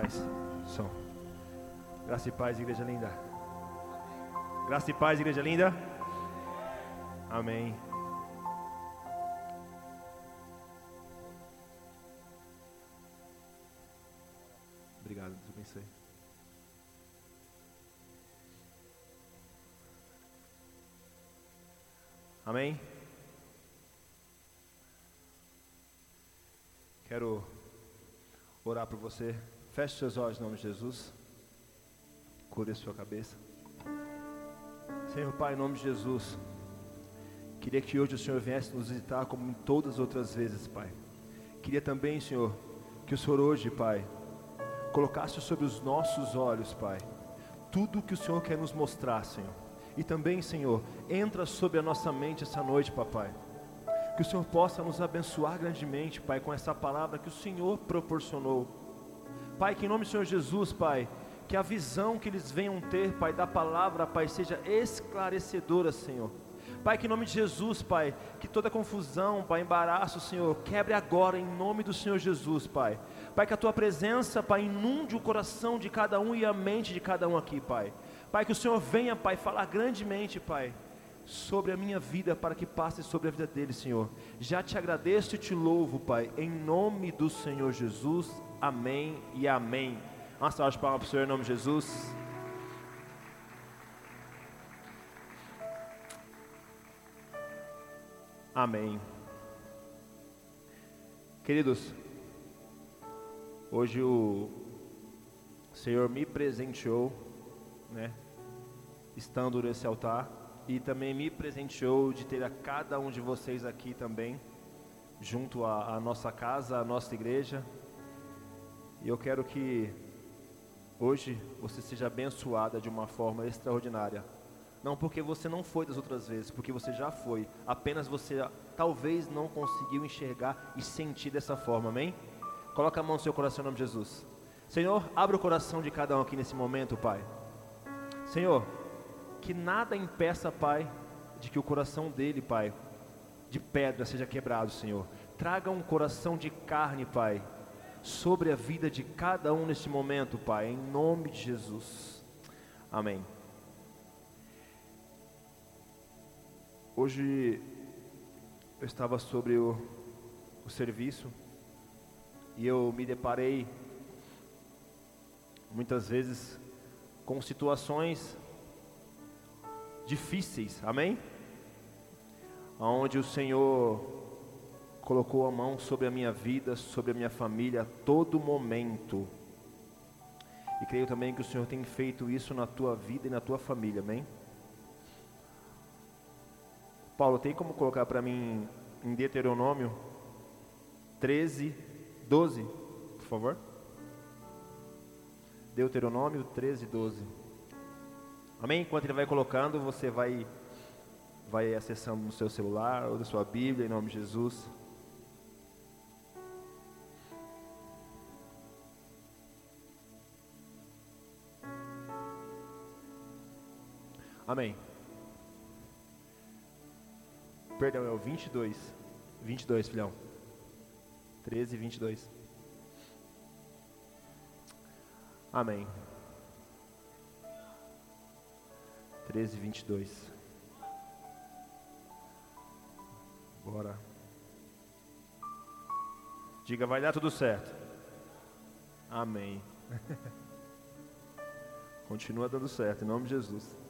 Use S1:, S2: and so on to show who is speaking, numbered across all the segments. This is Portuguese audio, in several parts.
S1: paz. Som. Graça e paz, igreja linda. Graça e paz, igreja linda. Amém. Obrigado, Deus abençoe. Amém. Quero orar por você. Feche seus olhos em nome de Jesus. Cure a sua cabeça. Senhor Pai, em nome de Jesus. Queria que hoje o Senhor viesse nos visitar como em todas as outras vezes, Pai. Queria também, Senhor, que o Senhor hoje, Pai, colocasse sobre os nossos olhos, Pai, tudo o que o Senhor quer nos mostrar, Senhor. E também, Senhor, entra sobre a nossa mente essa noite, papai que o Senhor possa nos abençoar grandemente, Pai, com essa palavra que o Senhor proporcionou. Pai, que em nome do Senhor Jesus, Pai, que a visão que eles venham ter, Pai, da palavra, Pai, seja esclarecedora, Senhor. Pai, que em nome de Jesus, Pai, que toda confusão, Pai, embaraço, Senhor, quebre agora em nome do Senhor Jesus, Pai. Pai, que a tua presença, Pai, inunde o coração de cada um e a mente de cada um aqui, Pai. Pai, que o Senhor venha, Pai, falar grandemente, Pai sobre a minha vida para que passe sobre a vida dele, Senhor. Já te agradeço e te louvo, Pai, em nome do Senhor Jesus. Amém e amém. Uma salva de palmas para o Senhor em nome de Jesus. Amém. Queridos, hoje o Senhor me presenteou, né, estando nesse altar e também me presenteou de ter a cada um de vocês aqui também, junto à, à nossa casa, à nossa igreja. E eu quero que hoje você seja abençoada de uma forma extraordinária. Não porque você não foi das outras vezes, porque você já foi. Apenas você talvez não conseguiu enxergar e sentir dessa forma, amém? Coloca a mão no seu coração em nome de Jesus. Senhor, abre o coração de cada um aqui nesse momento, Pai. Senhor, que nada impeça, Pai, de que o coração dele, Pai, de pedra seja quebrado, Senhor. Traga um coração de carne, Pai, sobre a vida de cada um neste momento, Pai, em nome de Jesus. Amém. Hoje eu estava sobre o, o serviço e eu me deparei muitas vezes com situações difíceis, amém? Onde o Senhor colocou a mão sobre a minha vida, sobre a minha família, a todo momento. E creio também que o Senhor tem feito isso na tua vida e na tua família, amém? Paulo, tem como colocar para mim em Deuteronômio 13, 12, por favor? Deuteronômio 13, 12. Amém? Enquanto ele vai colocando, você vai, vai acessando no seu celular ou na sua Bíblia, em nome de Jesus. Amém. Perdão, é o 22. 22, filhão. 13 e 22. Amém. 13, 22. Bora. Diga, vai dar tudo certo. Amém. Continua dando certo, em nome de Jesus.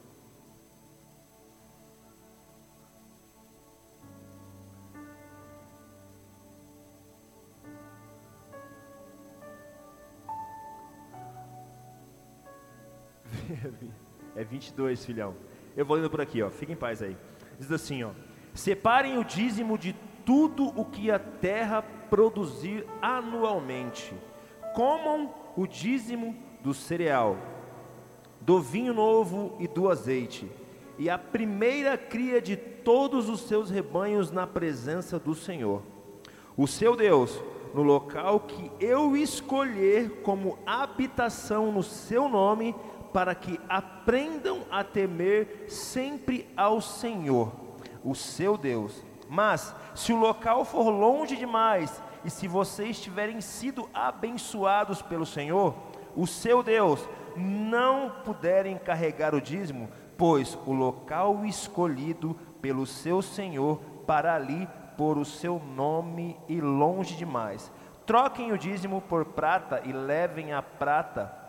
S1: 22, filhão. Eu vou lendo por aqui, ó. Fica em paz aí. Diz assim, ó: Separem o dízimo de tudo o que a terra produzir anualmente. Comam o dízimo do cereal, do vinho novo e do azeite, e a primeira cria de todos os seus rebanhos na presença do Senhor, o seu Deus, no local que eu escolher como habitação no seu nome, para que aprendam a temer sempre ao Senhor, o seu Deus. Mas, se o local for longe demais, e se vocês tiverem sido abençoados pelo Senhor, o seu Deus, não puderem carregar o dízimo, pois o local escolhido pelo seu Senhor para ali pôr o seu nome e longe demais. Troquem o dízimo por prata e levem a prata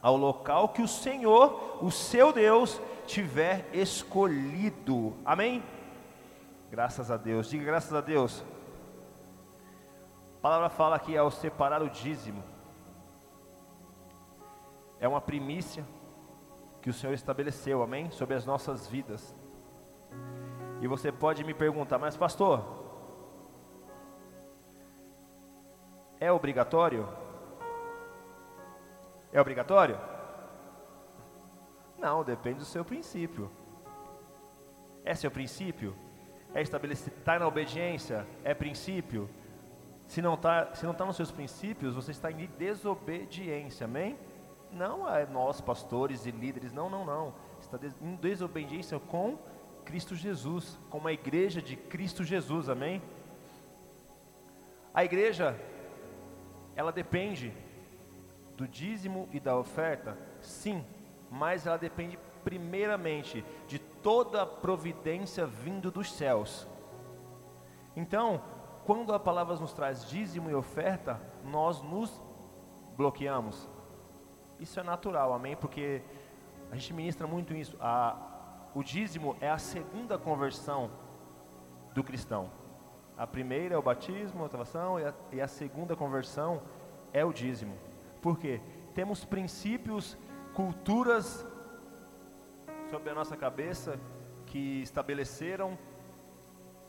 S1: ao local que o Senhor, o seu Deus, tiver escolhido. Amém? Graças a Deus. Diga graças a Deus. A palavra fala que ao separar o dízimo, é uma primícia que o Senhor estabeleceu, amém? Sobre as nossas vidas. E você pode me perguntar, mas pastor, é obrigatório? É obrigatório? Não, depende do seu princípio. É seu princípio? É estabelecido, está na obediência? É princípio? Se não está se não tá nos seus princípios, você está em desobediência, amém? Não é nós, pastores e líderes, não, não, não. Está em desobediência com Cristo Jesus, com uma igreja de Cristo Jesus, amém? A igreja, ela depende do dízimo e da oferta, sim, mas ela depende primeiramente de toda a providência vindo dos céus. Então, quando a palavra nos traz dízimo e oferta, nós nos bloqueamos. Isso é natural, amém? Porque a gente ministra muito isso. A, o dízimo é a segunda conversão do cristão. A primeira é o batismo, a salvação, e a, e a segunda conversão é o dízimo. Por quê? Temos princípios, culturas sobre a nossa cabeça que estabeleceram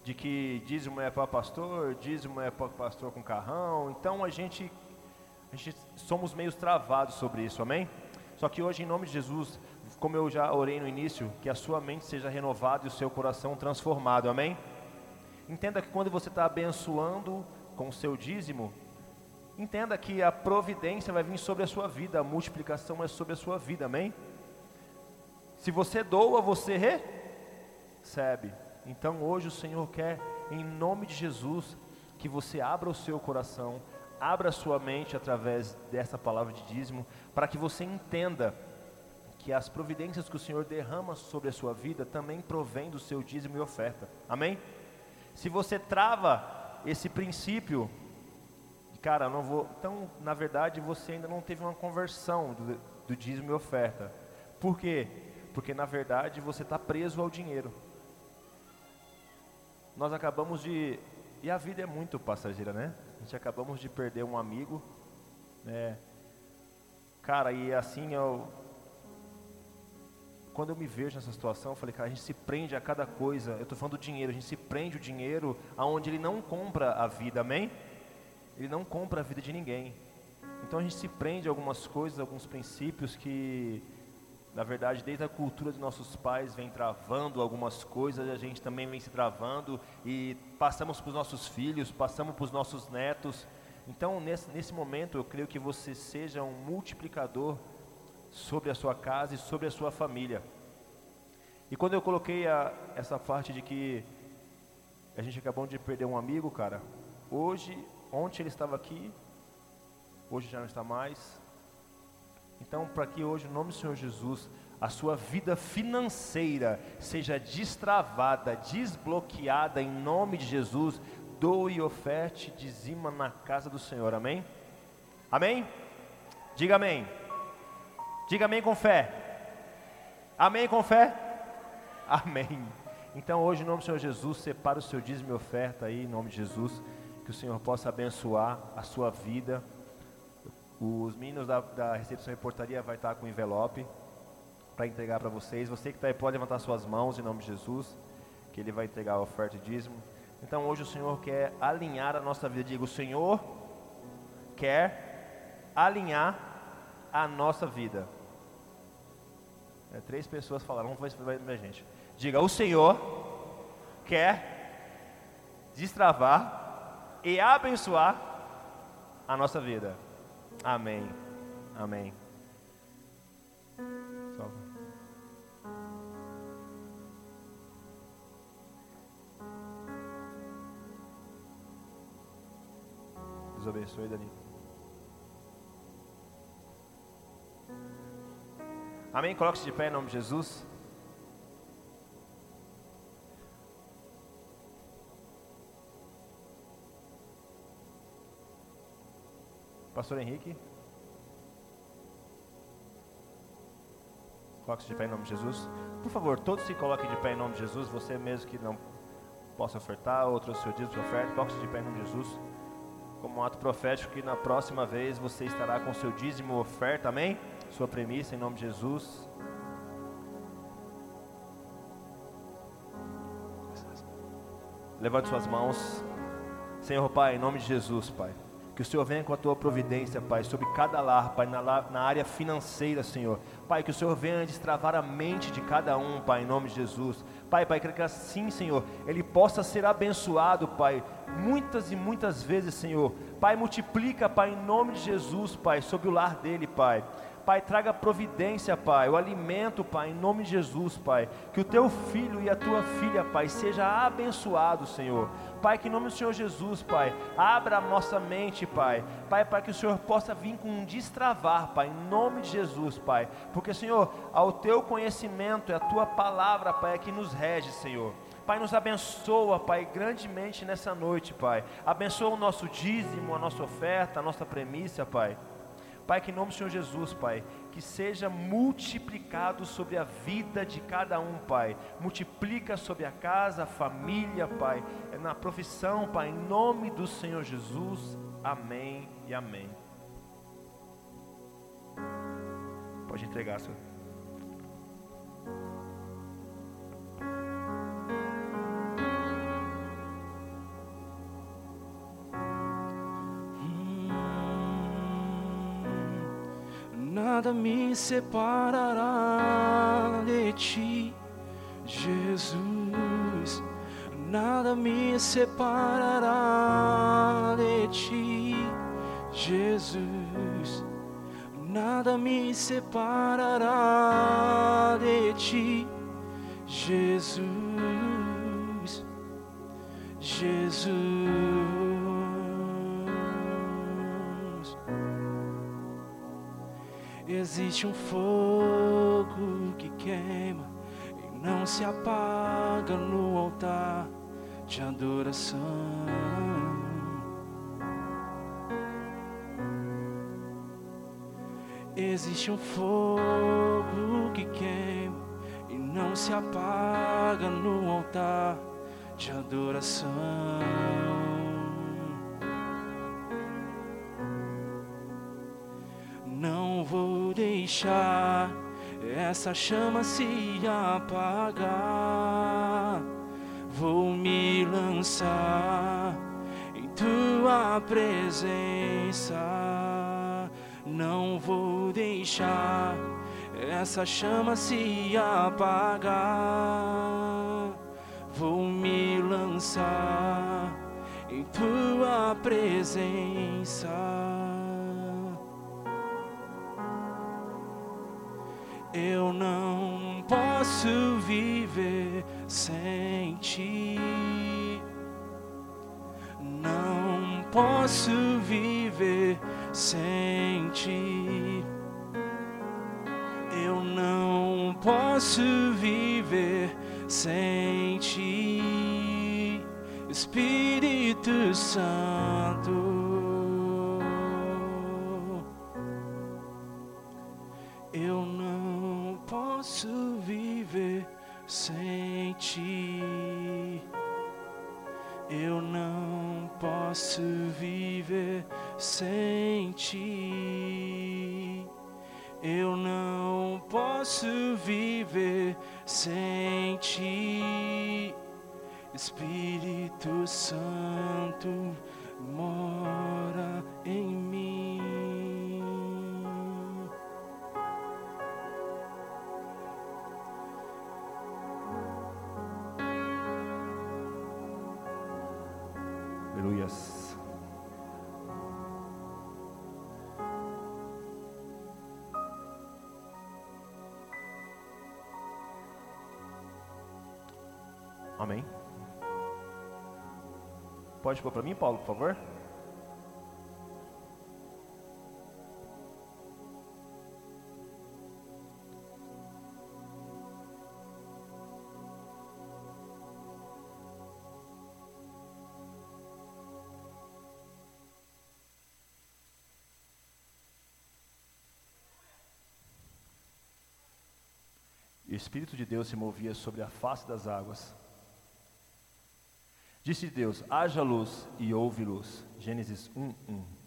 S1: de que dízimo é para pastor, dízimo é para pastor com carrão. Então a gente, a gente somos meio travados sobre isso, amém? Só que hoje, em nome de Jesus, como eu já orei no início, que a sua mente seja renovada e o seu coração transformado, amém? Entenda que quando você está abençoando com o seu dízimo, entenda que a providência vai vir sobre a sua vida, a multiplicação é sobre a sua vida, amém? Se você doa, você recebe. Então hoje o Senhor quer, em nome de Jesus, que você abra o seu coração, abra a sua mente através dessa palavra de dízimo, para que você entenda que as providências que o Senhor derrama sobre a sua vida também provém do seu dízimo e oferta. Amém? Se você trava esse princípio, cara, não vou. Então, na verdade, você ainda não teve uma conversão do, do dízimo e oferta. Por quê? Porque na verdade você está preso ao dinheiro. Nós acabamos de. E a vida é muito passageira, né? A gente acabamos de perder um amigo, né? Cara, e assim eu. Quando eu me vejo nessa situação, eu falei, cara, a gente se prende a cada coisa. Eu estou falando do dinheiro, a gente se prende o dinheiro aonde ele não compra a vida, amém? Ele não compra a vida de ninguém. Então a gente se prende a algumas coisas, alguns princípios que na verdade, desde a cultura dos nossos pais vem travando algumas coisas, a gente também vem se travando e passamos para os nossos filhos, passamos para os nossos netos. Então, nesse, nesse momento, eu creio que você seja um multiplicador sobre a sua casa e sobre a sua família. E quando eu coloquei a, essa parte de que a gente acabou de perder um amigo, cara, hoje, ontem ele estava aqui, hoje já não está mais, então, para que hoje, no nome do Senhor Jesus, a sua vida financeira seja destravada, desbloqueada em nome de Jesus, doe, oferte, dizima na casa do Senhor, amém? Amém? Diga amém. Diga amém com fé. Amém com fé? Amém. Então hoje, em nome do Senhor Jesus, separa o seu dízimo e oferta aí, em nome de Jesus, que o Senhor possa abençoar a sua vida. Os meninos da, da recepção e portaria vai estar com envelope para entregar para vocês. Você que está aí pode levantar suas mãos em nome de Jesus, que ele vai entregar a oferta e dízimo. Então hoje o Senhor quer alinhar a nossa vida. Diga, o Senhor quer alinhar a nossa vida. É, três pessoas falaram, vamos ver a gente. Diga, o Senhor quer destravar e abençoar a nossa vida. Amém. Amém. Deus abençoe, Dani. Amém? Coloque-se de pé em nome de Jesus. Pastor Henrique. Coloque-se de pé em nome de Jesus. Por favor, todos se coloquem de pé em nome de Jesus. Você mesmo que não possa ofertar, outro seu dízimo de oferta, coloque-se de pé em nome de Jesus. Como um ato profético que na próxima vez você estará com seu dízimo oferta, amém? Sua premissa em nome de Jesus. Levante suas mãos. Senhor Pai, em nome de Jesus, Pai. Que o Senhor venha com a tua providência, Pai, sobre cada lar, Pai, na, na, área financeira, Senhor. Pai, que o Senhor venha destravar a mente de cada um, Pai, em nome de Jesus. Pai, Pai, que assim, Senhor, ele possa ser abençoado, Pai, muitas e muitas vezes, Senhor. Pai, multiplica, Pai, em nome de Jesus, Pai, sobre o lar dele, Pai. Pai, traga providência, Pai, o alimento, Pai, em nome de Jesus, Pai. Que o teu filho e a tua filha, Pai, seja abençoado, Senhor. Pai, que em nome do Senhor Jesus, Pai, abra a nossa mente, Pai. Pai, para que o Senhor possa vir com um destravar, Pai, em nome de Jesus, Pai. Porque, Senhor, ao teu conhecimento, é a tua palavra, Pai, é que nos rege, Senhor. Pai, nos abençoa, Pai, grandemente nessa noite, Pai. Abençoa o nosso dízimo, a nossa oferta, a nossa premissa, Pai. Pai, que em nome do Senhor Jesus, Pai, que seja multiplicado sobre a vida de cada um, Pai. Multiplica sobre a casa, a família, Pai, na profissão, Pai, em nome do Senhor Jesus. Amém e amém. Pode entregar, Senhor.
S2: Nada me separará de ti, Jesus. Nada me separará de ti, Jesus. Nada me separará de ti, Jesus. Jesus. Existe um fogo que queima e não se apaga no altar de adoração. Existe um fogo que queima e não se apaga no altar de adoração. Deixar essa chama se apagar. Vou me lançar em tua presença. Não vou deixar essa chama se apagar. Vou me lançar em tua presença. Eu não posso viver sem ti. Não posso viver sem ti. Eu não posso viver sem ti. Espírito Santo. Posso viver sem ti. Espírito Santo mora em mim.
S1: pode pôr para mim, Paulo, por favor? O Espírito de Deus se movia sobre a face das águas. Disse Deus: haja luz e houve luz. Gênesis 1, 1.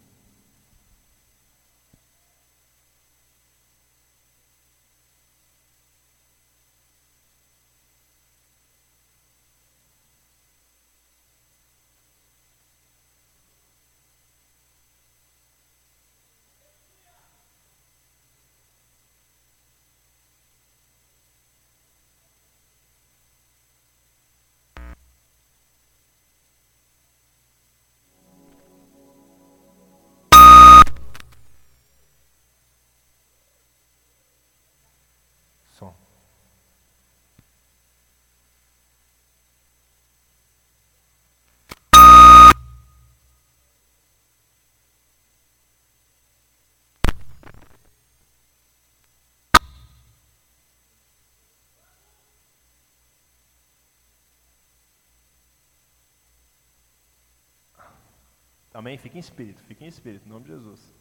S1: Amém? Fique em espírito, fique em espírito, em nome de Jesus.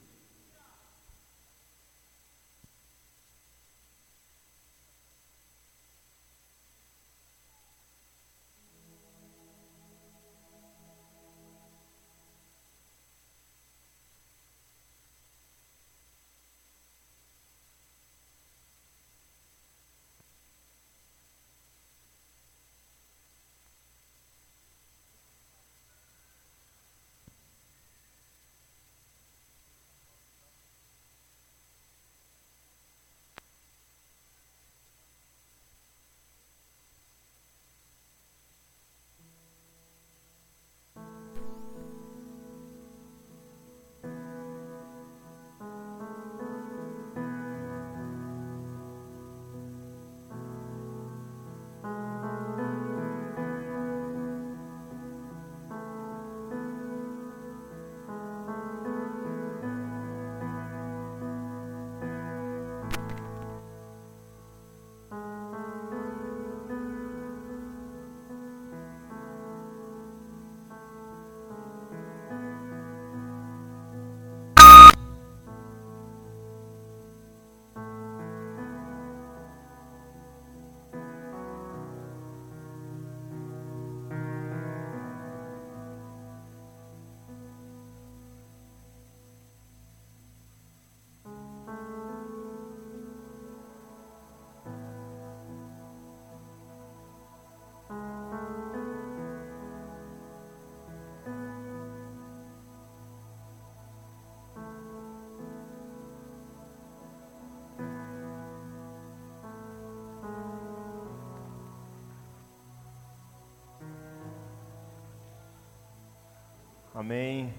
S1: Amém.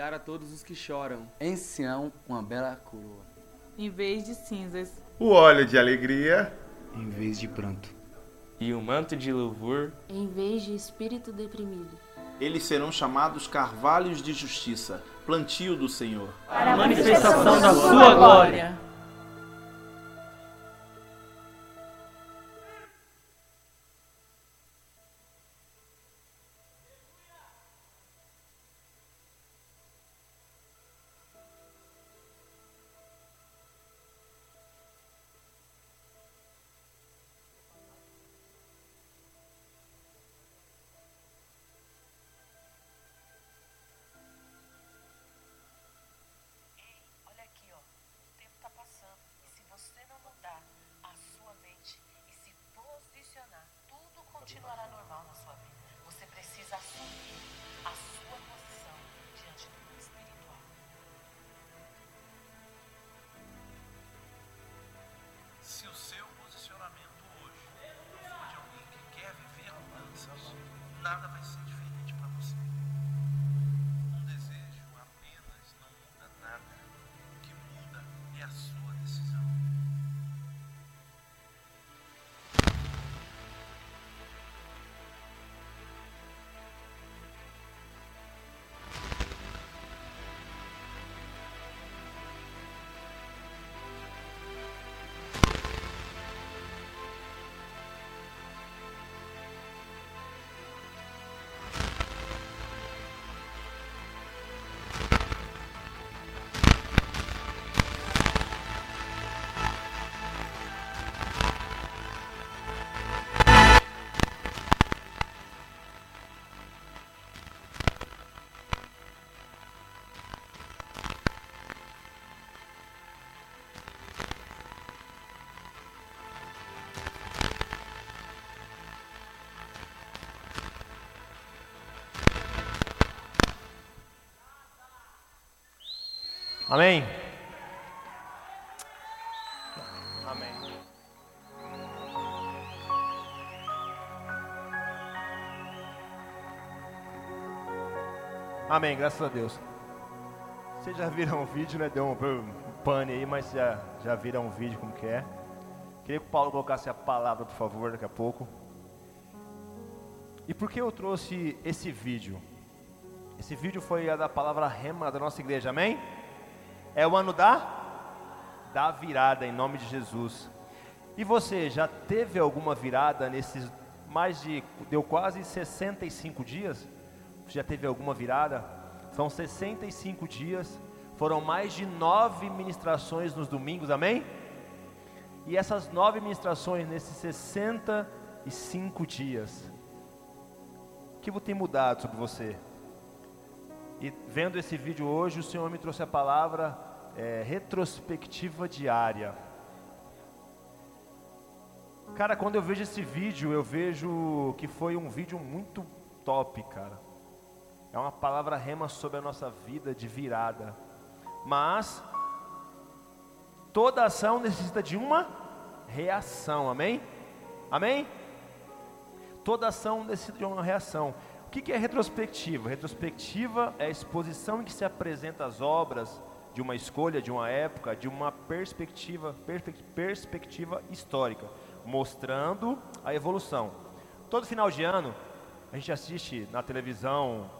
S3: dar a todos os que choram.
S4: Em Sião, uma bela coroa.
S5: Em vez de cinzas,
S6: o óleo de alegria,
S7: em vez de pranto.
S2: E o manto de louvor,
S8: em vez de espírito deprimido.
S9: Eles serão chamados carvalhos de justiça, plantio do Senhor.
S5: Para a manifestação da sua glória.
S10: Nada vai
S1: Amém? Amém. Amém, graças a Deus. Vocês já viram o vídeo, né? Deu um, pane aí, mas já, já viram o vídeo como que é. Queria que o Paulo colocasse a palavra, por favor, daqui a pouco. E por que eu trouxe esse vídeo? Esse vídeo foi a da palavra rema da nossa igreja, amém? É o ano da da virada em nome de Jesus. E você já teve alguma virada nesses mais de deu quase 65 dias? Você já teve alguma virada? São 65 dias. Foram mais de nove ministrações nos domingos, amém? E essas nove ministrações nesses 65 dias, o que tem mudado sobre você? E vendo esse vídeo hoje, o Senhor me trouxe a palavra é, retrospectiva diária. Cara, quando eu vejo esse vídeo, eu vejo que foi um vídeo muito top, cara. É uma palavra rema sobre a nossa vida de virada. Mas toda ação necessita de uma reação, amém? Amém? Toda ação necessita de uma reação. O que é retrospectiva? Retrospectiva é a exposição em que se apresenta as obras de uma escolha, de uma época, de uma perspectiva, perspectiva histórica, mostrando a evolução. Todo final de ano, a gente assiste na televisão,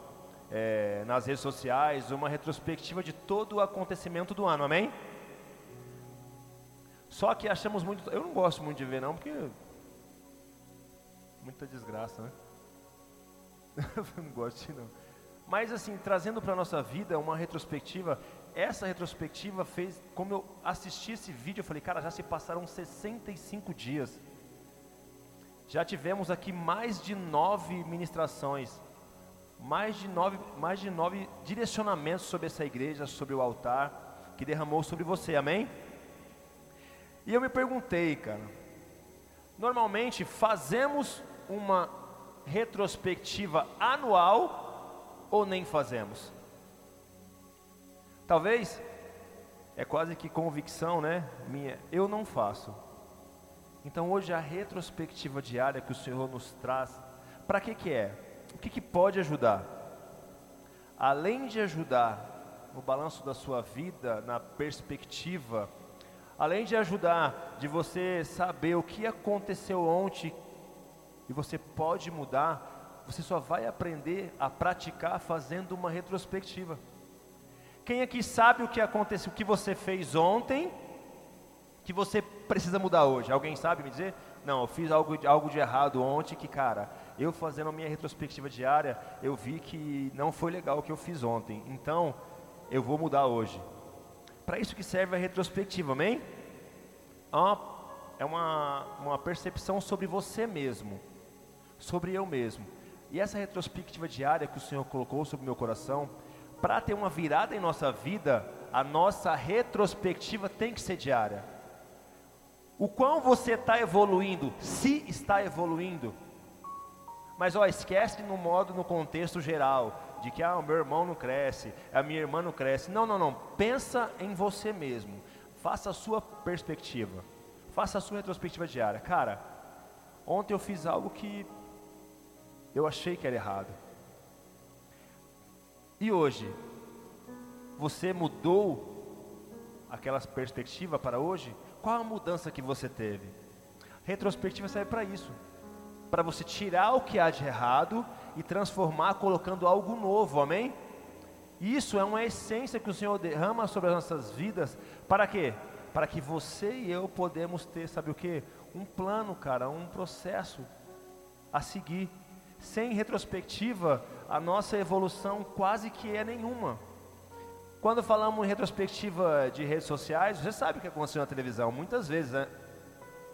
S1: é, nas redes sociais, uma retrospectiva de todo o acontecimento do ano, amém? Só que achamos muito. Eu não gosto muito de ver, não, porque. Muita desgraça, né? não gosto de não. Mas assim, trazendo para a nossa vida uma retrospectiva, essa retrospectiva fez, como eu assisti esse vídeo, eu falei, cara, já se passaram 65 dias. Já tivemos aqui mais de nove ministrações, mais de nove, mais de nove direcionamentos sobre essa igreja, sobre o altar, que derramou sobre você, amém? E eu me perguntei, cara, normalmente fazemos uma retrospectiva anual ou nem fazemos? Talvez é quase que convicção, né? Minha, eu não faço. Então hoje a retrospectiva diária que o Senhor nos traz, para que que é? O que que pode ajudar? além de ajudar no balanço da sua vida, na perspectiva, além de ajudar de você saber o que aconteceu ontem e você pode mudar, você só vai aprender a praticar fazendo uma retrospectiva. Quem aqui sabe o que aconteceu, o que você fez ontem, que você precisa mudar hoje? Alguém sabe me dizer? Não, eu fiz algo, algo de errado ontem que, cara, eu fazendo a minha retrospectiva diária, eu vi que não foi legal o que eu fiz ontem. Então, eu vou mudar hoje. Para isso que serve a retrospectiva, amém? É uma, é uma percepção sobre você mesmo, sobre eu mesmo. E essa retrospectiva diária que o Senhor colocou sobre o meu coração, para ter uma virada em nossa vida, a nossa retrospectiva tem que ser diária. O quão você está evoluindo, se está evoluindo. Mas ó, esquece no modo, no contexto geral, de que ah, o meu irmão não cresce, a minha irmã não cresce. Não, não, não. Pensa em você mesmo. Faça a sua perspectiva. Faça a sua retrospectiva diária. Cara, ontem eu fiz algo que eu achei que era errado. E hoje, você mudou aquela perspectiva para hoje? Qual a mudança que você teve? Retrospectiva serve para isso. Para você tirar o que há de errado e transformar colocando algo novo, amém? Isso é uma essência que o Senhor derrama sobre as nossas vidas, para quê? Para que você e eu podemos ter, sabe o que? Um plano, cara, um processo a seguir. Sem retrospectiva, a nossa evolução quase que é nenhuma. Quando falamos em retrospectiva de redes sociais, você sabe o que aconteceu na televisão, muitas vezes, né?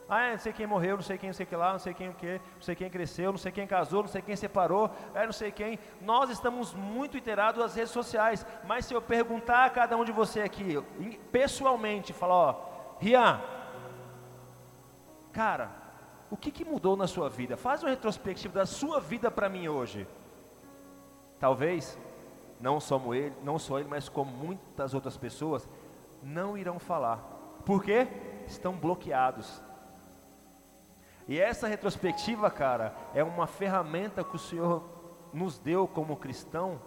S1: Ah, não sei quem morreu, não sei quem, não sei que lá, não sei quem o que, não sei quem cresceu, não sei quem casou, não sei quem separou, é, não sei quem. Nós estamos muito inteirados às redes sociais, mas se eu perguntar a cada um de você aqui, pessoalmente, falar, ó, Rian, cara, o que, que mudou na sua vida? Faz uma retrospectiva da sua vida para mim hoje. Talvez, não só ele, não só ele, mas como muitas outras pessoas, não irão falar. Por quê? Estão bloqueados e essa retrospectiva, cara, é uma ferramenta que o Senhor nos deu como cristão,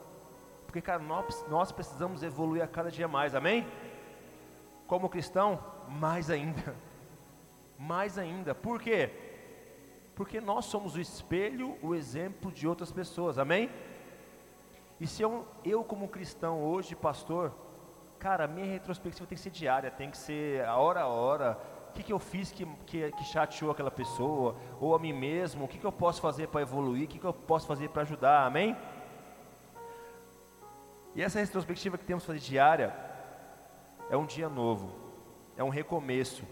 S1: porque, cara, nós, nós precisamos evoluir a cada dia mais, amém? Como cristão, mais ainda, mais ainda, por quê? Porque nós somos o espelho, o exemplo de outras pessoas, amém? E se eu, eu como cristão hoje, pastor, cara, minha retrospectiva tem que ser diária, tem que ser a hora a hora, o que, que eu fiz que, que, que, chateou aquela pessoa, ou a mim mesmo, o que, que eu posso fazer para evoluir, o que, que eu posso fazer para ajudar, amém? E essa retrospectiva que temos que fazer diária é um dia novo, é um recomeço,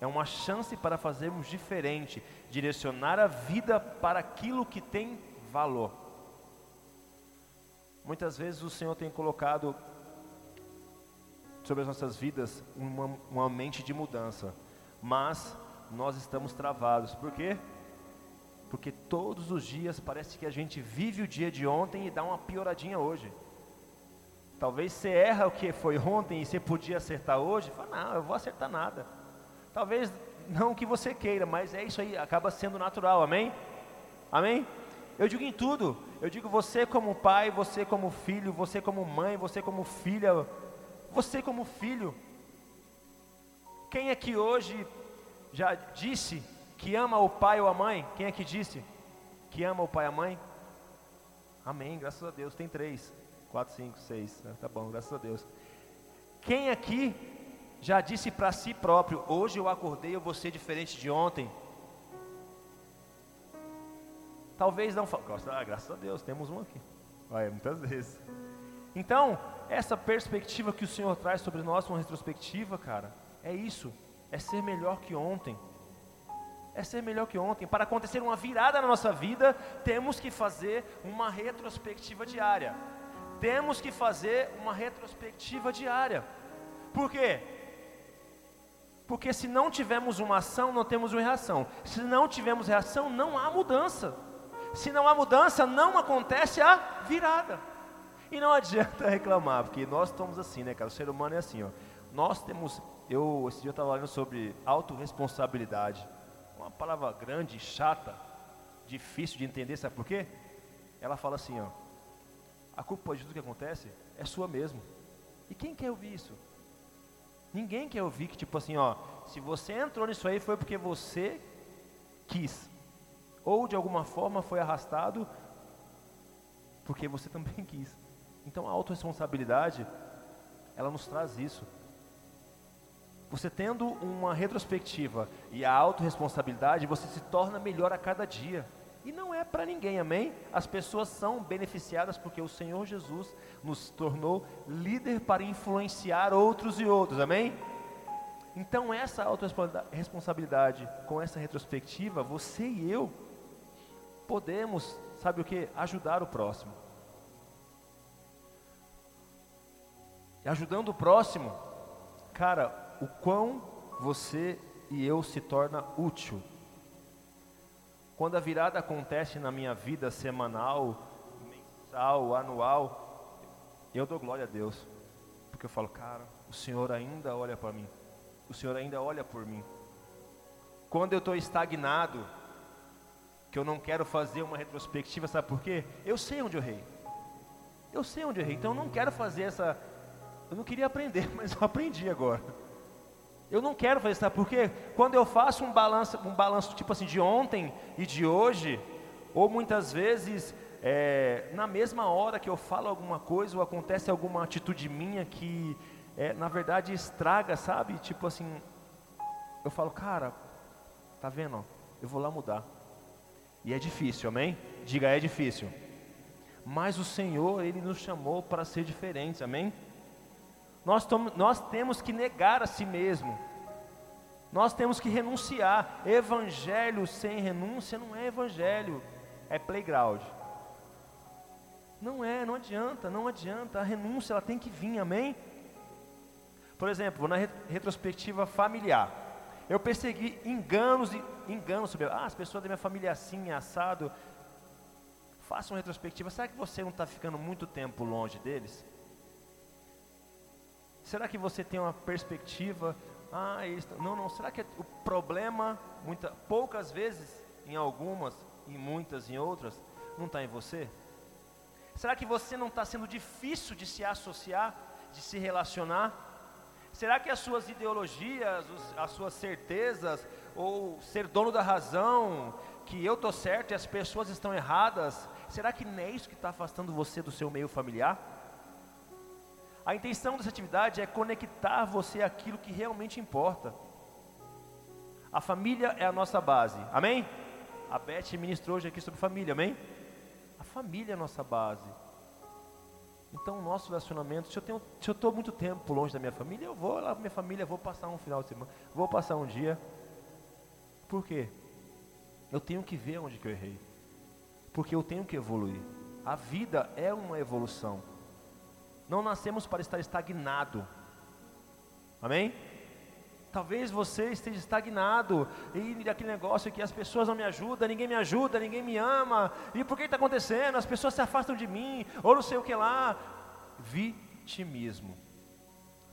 S1: é uma chance para fazermos diferente, direcionar a vida para aquilo que tem valor. Muitas vezes o Senhor tem colocado sobre as nossas vidas uma, uma mente de mudança mas nós estamos travados. Por quê? Porque todos os dias parece que a gente vive o dia de ontem e dá uma pioradinha hoje. Talvez você erra o que foi ontem e você podia acertar hoje, fala, não, eu vou acertar nada. Talvez não o que você queira, mas é isso aí, acaba sendo natural, amém? Amém? Eu digo em tudo, eu digo você como pai, você como filho, você como mãe, você como filha, você como filho, quem aqui hoje já disse que ama o pai ou a mãe? Quem aqui disse que ama o pai ou a mãe? Amém, graças a Deus. Tem três, quatro, cinco, seis. Tá bom, graças a Deus. Quem aqui já disse para si próprio: Hoje eu acordei, eu vou ser diferente de ontem? Talvez não ah, graças a Deus, temos um aqui. Vai, muitas vezes. Então, essa perspectiva que o Senhor traz sobre nós, uma retrospectiva, cara, é isso, é ser melhor que ontem. É ser melhor que ontem. Para acontecer uma virada na nossa vida, temos que fazer uma retrospectiva diária. Temos que fazer uma retrospectiva diária. Por quê? Porque se não tivermos uma ação, não temos uma reação. Se não tivermos reação, não há mudança. Se não há mudança, não acontece a virada. E não adianta reclamar, porque nós estamos assim, né, cara? O ser humano é assim, ó. Nós temos eu, esse dia estava lendo sobre autorresponsabilidade. Uma palavra grande, chata, difícil de entender, sabe por quê? Ela fala assim, ó. a culpa de tudo que acontece é sua mesmo. E quem quer ouvir isso? Ninguém quer ouvir que, tipo assim, ó, se você entrou nisso aí foi porque você quis. Ou de alguma forma foi arrastado porque você também quis. Então a autorresponsabilidade, ela nos traz isso. Você tendo uma retrospectiva e a autorresponsabilidade, você se torna melhor a cada dia. E não é para ninguém, amém? As pessoas são beneficiadas porque o Senhor Jesus nos tornou líder para influenciar outros e outros, amém? Então, essa autorresponsabilidade, com essa retrospectiva, você e eu podemos, sabe o que? Ajudar o próximo. E ajudando o próximo, cara, o quão você e eu se torna útil. Quando a virada acontece na minha vida semanal, mensal, anual, eu dou glória a Deus. Porque eu falo, cara, o Senhor ainda olha para mim. O Senhor ainda olha por mim. Quando eu estou estagnado, que eu não quero fazer uma retrospectiva, sabe por quê? Eu sei onde eu errei. Eu sei onde eu errei, então eu não quero fazer essa eu não queria aprender, mas eu aprendi agora. Eu não quero fazer, sabe por quê? Quando eu faço um balanço, um balanço tipo assim de ontem e de hoje, ou muitas vezes é, na mesma hora que eu falo alguma coisa ou acontece alguma atitude minha que é, na verdade estraga, sabe? Tipo assim, eu falo, cara, tá vendo? Eu vou lá mudar. E é difícil, amém? Diga, é difícil. Mas o Senhor, Ele nos chamou para ser diferentes, amém? Nós, nós temos que negar a si mesmo. Nós temos que renunciar. Evangelho sem renúncia não é evangelho, é playground. Não é, não adianta, não adianta. A renúncia ela tem que vir, amém? Por exemplo, na retrospectiva familiar, eu persegui enganos e enganos sobre ah, as pessoas da minha família é assim, é assado. Faça uma retrospectiva. Será que você não está ficando muito tempo longe deles? Será que você tem uma perspectiva? Ah, eles não, não. Será que é o problema, muita, poucas vezes, em algumas, em muitas, em outras, não está em você? Será que você não está sendo difícil de se associar, de se relacionar? Será que as suas ideologias, os, as suas certezas, ou ser dono da razão, que eu estou certo e as pessoas estão erradas, será que não é isso que está afastando você do seu meio familiar? A intenção dessa atividade é conectar você àquilo que realmente importa. A família é a nossa base, amém? A Beth ministrou hoje aqui sobre família, amém? A família é a nossa base. Então, o nosso relacionamento, se eu estou muito tempo longe da minha família, eu vou lá com minha família, vou passar um final de semana, vou passar um dia. Por quê? Eu tenho que ver onde que eu errei. Porque eu tenho que evoluir. A vida é uma evolução. Não nascemos para estar estagnado. Amém? Talvez você esteja estagnado e aquele negócio que as pessoas não me ajudam, ninguém me ajuda, ninguém me ama. E por que está acontecendo? As pessoas se afastam de mim, ou não sei o que lá. Vitimismo.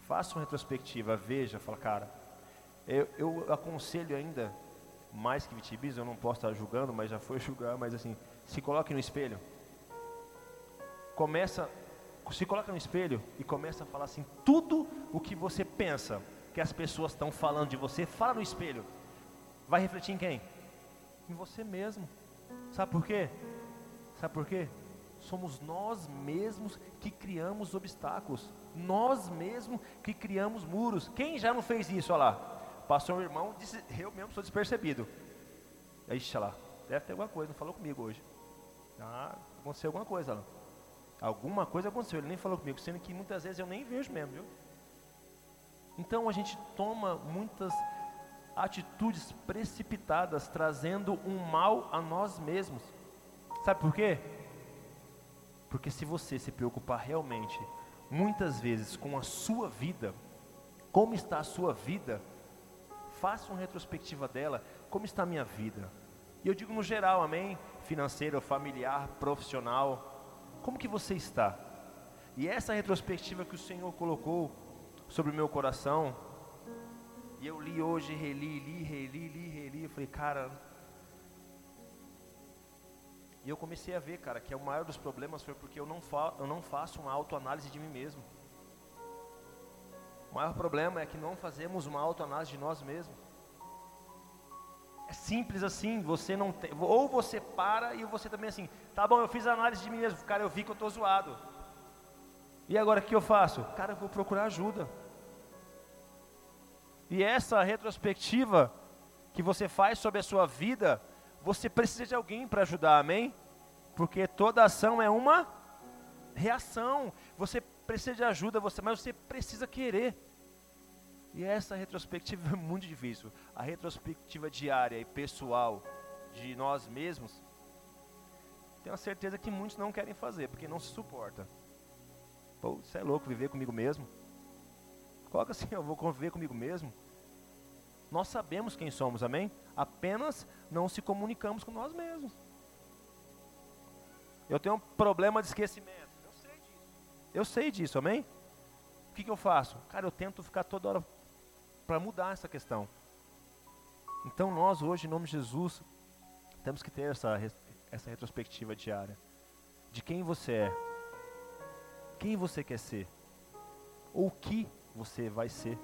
S1: Faça uma retrospectiva, veja, fala, cara, eu, eu aconselho ainda, mais que vitimismo, eu não posso estar julgando, mas já foi julgar, mas assim, se coloque no espelho. Começa se coloca no espelho e começa a falar assim, tudo o que você pensa que as pessoas estão falando de você, fala no espelho. Vai refletir em quem? Em você mesmo. Sabe por quê? Sabe por quê? Somos nós mesmos que criamos obstáculos. Nós mesmos que criamos muros. Quem já não fez isso? Olha lá. Passou um irmão, disse, eu mesmo sou despercebido. Ixi, olha lá. Deve ter alguma coisa, não falou comigo hoje. Ah, aconteceu alguma coisa lá. Alguma coisa aconteceu, ele nem falou comigo, sendo que muitas vezes eu nem vejo mesmo, viu? Então a gente toma muitas atitudes precipitadas, trazendo um mal a nós mesmos. Sabe por quê? Porque se você se preocupar realmente, muitas vezes com a sua vida, como está a sua vida, faça uma retrospectiva dela, como está a minha vida. E eu digo no geral, amém? Financeiro, familiar, profissional, como que você está? E essa retrospectiva que o Senhor colocou sobre o meu coração, e eu li hoje, reli, li, reli, li, reli, eu falei, cara, E eu comecei a ver, cara, que o maior dos problemas foi porque eu não, fa eu não faço uma autoanálise de mim mesmo. O maior problema é que não fazemos uma autoanálise de nós mesmos. Simples assim, você não tem, ou você para e você também assim, tá bom, eu fiz análise de mim mesmo, cara, eu vi que eu tô zoado. E agora o que eu faço? Cara, eu vou procurar ajuda. E essa retrospectiva que você faz sobre a sua vida, você precisa de alguém para ajudar, amém? Porque toda ação é uma reação. Você precisa de ajuda, você, mas você precisa querer. E essa retrospectiva é muito difícil. A retrospectiva diária e pessoal de nós mesmos, tenho a certeza que muitos não querem fazer, porque não se suporta. Pô, você é louco viver comigo mesmo? Coloca assim, eu vou conviver comigo mesmo. Nós sabemos quem somos, amém? Apenas não se comunicamos com nós mesmos. Eu tenho um problema de esquecimento. Eu sei disso. Eu sei disso, amém? O que, que eu faço? Cara, eu tento ficar toda hora para mudar essa questão. Então nós hoje, em nome de Jesus, temos que ter essa, essa retrospectiva diária. De quem você é. Quem você quer ser. Ou o que você vai ser.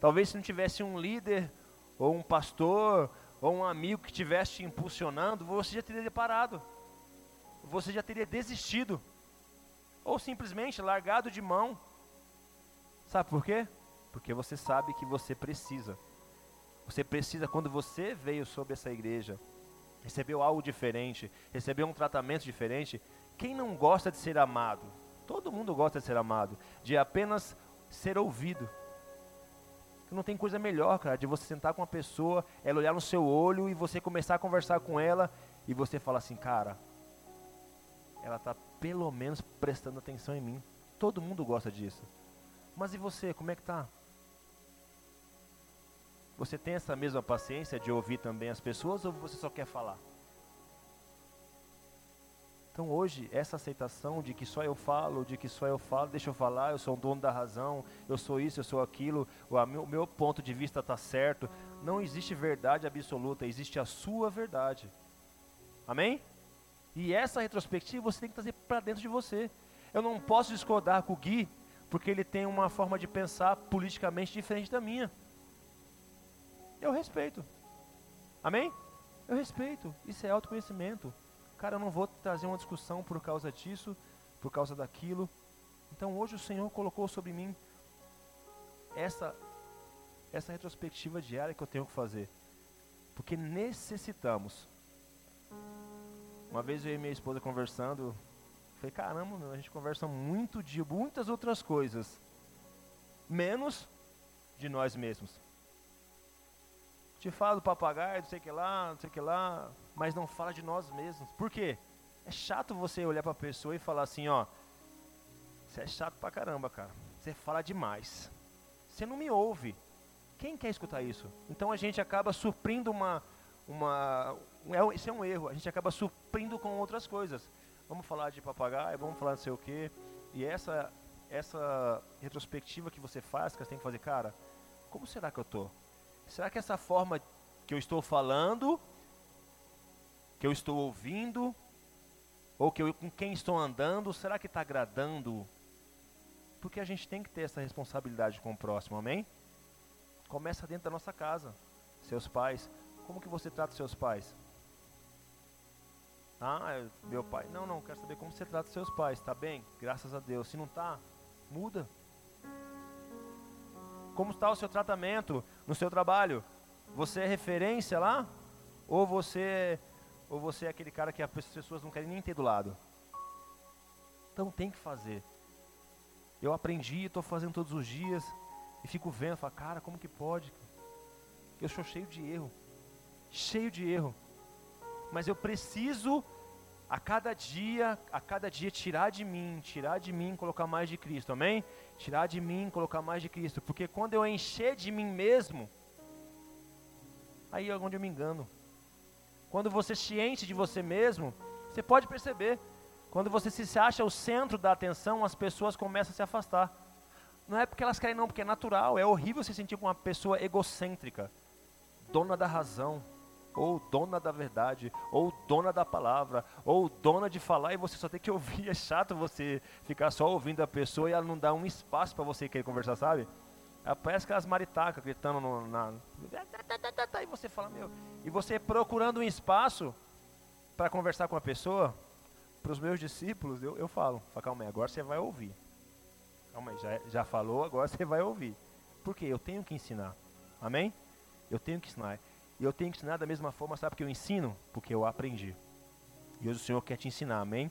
S1: Talvez se não tivesse um líder, ou um pastor, ou um amigo que estivesse te impulsionando, você já teria parado. Você já teria desistido. Ou simplesmente largado de mão. Sabe por quê? Porque você sabe que você precisa. Você precisa, quando você veio sobre essa igreja, recebeu algo diferente, recebeu um tratamento diferente. Quem não gosta de ser amado? Todo mundo gosta de ser amado, de apenas ser ouvido. Não tem coisa melhor, cara, de você sentar com uma pessoa, ela olhar no seu olho e você começar a conversar com ela e você falar assim, cara, ela está pelo menos prestando atenção em mim. Todo mundo gosta disso. Mas e você, como é que tá? Você tem essa mesma paciência de ouvir também as pessoas ou você só quer falar? Então hoje, essa aceitação de que só eu falo, de que só eu falo, deixa eu falar, eu sou o dono da razão, eu sou isso, eu sou aquilo, o meu, ponto de vista está certo. Não existe verdade absoluta, existe a sua verdade. Amém? E essa retrospectiva você tem que trazer para dentro de você. Eu não posso discordar com o Gui, porque ele tem uma forma de pensar politicamente diferente da minha. Eu respeito. Amém? Eu respeito. Isso é autoconhecimento. Cara, eu não vou trazer uma discussão por causa disso, por causa daquilo. Então hoje o Senhor colocou sobre mim essa essa retrospectiva diária que eu tenho que fazer. Porque necessitamos. Uma vez eu e minha esposa conversando, falei, caramba, meu, a gente conversa muito de muitas outras coisas, menos de nós mesmos. Te fala do papagaio, não sei o que lá, não sei o que lá, mas não fala de nós mesmos. Por quê? É chato você olhar para a pessoa e falar assim, ó, você é chato pra caramba, cara. Você fala demais. Você não me ouve. Quem quer escutar isso? Então a gente acaba suprindo uma, uma, é, isso é um erro. A gente acaba suprindo com outras coisas. Vamos falar de papagaio, vamos falar não sei o quê. E essa, essa retrospectiva que você faz, que você tem que fazer, cara, como será que eu tô? Será que essa forma que eu estou falando que eu estou ouvindo, ou que eu, com quem estou andando, será que está agradando? Porque a gente tem que ter essa responsabilidade com o próximo, amém? Começa dentro da nossa casa, seus pais. Como que você trata seus pais? Ah, meu pai. Não, não, quero saber como você trata seus pais. Tá bem? Graças a Deus. Se não tá, muda. Como está o seu tratamento no seu trabalho? Você é referência lá? Ou você ou você é aquele cara que as pessoas não querem nem ter do lado? Então tem que fazer. Eu aprendi, estou fazendo todos os dias e fico vendo, falo, cara, como que pode? Eu sou cheio de erro, cheio de erro. Mas eu preciso a cada dia, a cada dia tirar de mim, tirar de mim, colocar mais de Cristo, amém? Tirar de mim, colocar mais de Cristo, porque quando eu encher de mim mesmo, aí é onde eu me engano. Quando você se enche de você mesmo, você pode perceber. Quando você se acha o centro da atenção, as pessoas começam a se afastar. Não é porque elas querem, não, porque é natural. É horrível se sentir com uma pessoa egocêntrica, dona da razão. Ou dona da verdade, ou dona da palavra, ou dona de falar e você só tem que ouvir. É chato você ficar só ouvindo a pessoa e ela não dá um espaço para você querer conversar, sabe? Ela Parece aquelas maritacas gritando no, na. E você fala, meu. E você procurando um espaço para conversar com a pessoa, para os meus discípulos, eu, eu falo, fala, calma aí, agora você vai ouvir. Calma aí, já, já falou, agora você vai ouvir. Por quê? Eu tenho que ensinar. Amém? Eu tenho que ensinar. E eu tenho que ensinar da mesma forma, sabe que eu ensino? Porque eu aprendi. E hoje o Senhor quer te ensinar, amém?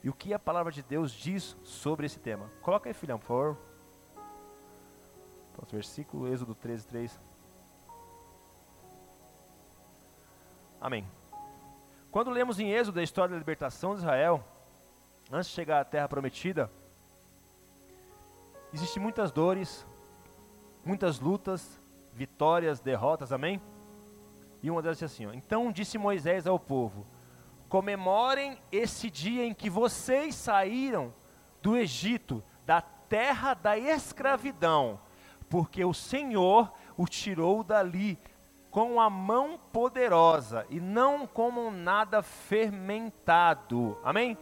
S1: E o que a palavra de Deus diz sobre esse tema? Coloca aí, filhão, por favor. Próximo versículo, Êxodo 13, 3. Amém. Quando lemos em Êxodo a história da libertação de Israel, antes de chegar à terra prometida, existem muitas dores, muitas lutas, vitórias, derrotas, amém? E uma delas é assim: ó, Então disse Moisés ao povo: Comemorem esse dia em que vocês saíram do Egito, da terra da escravidão, porque o Senhor o tirou dali com a mão poderosa e não como nada fermentado. Amém?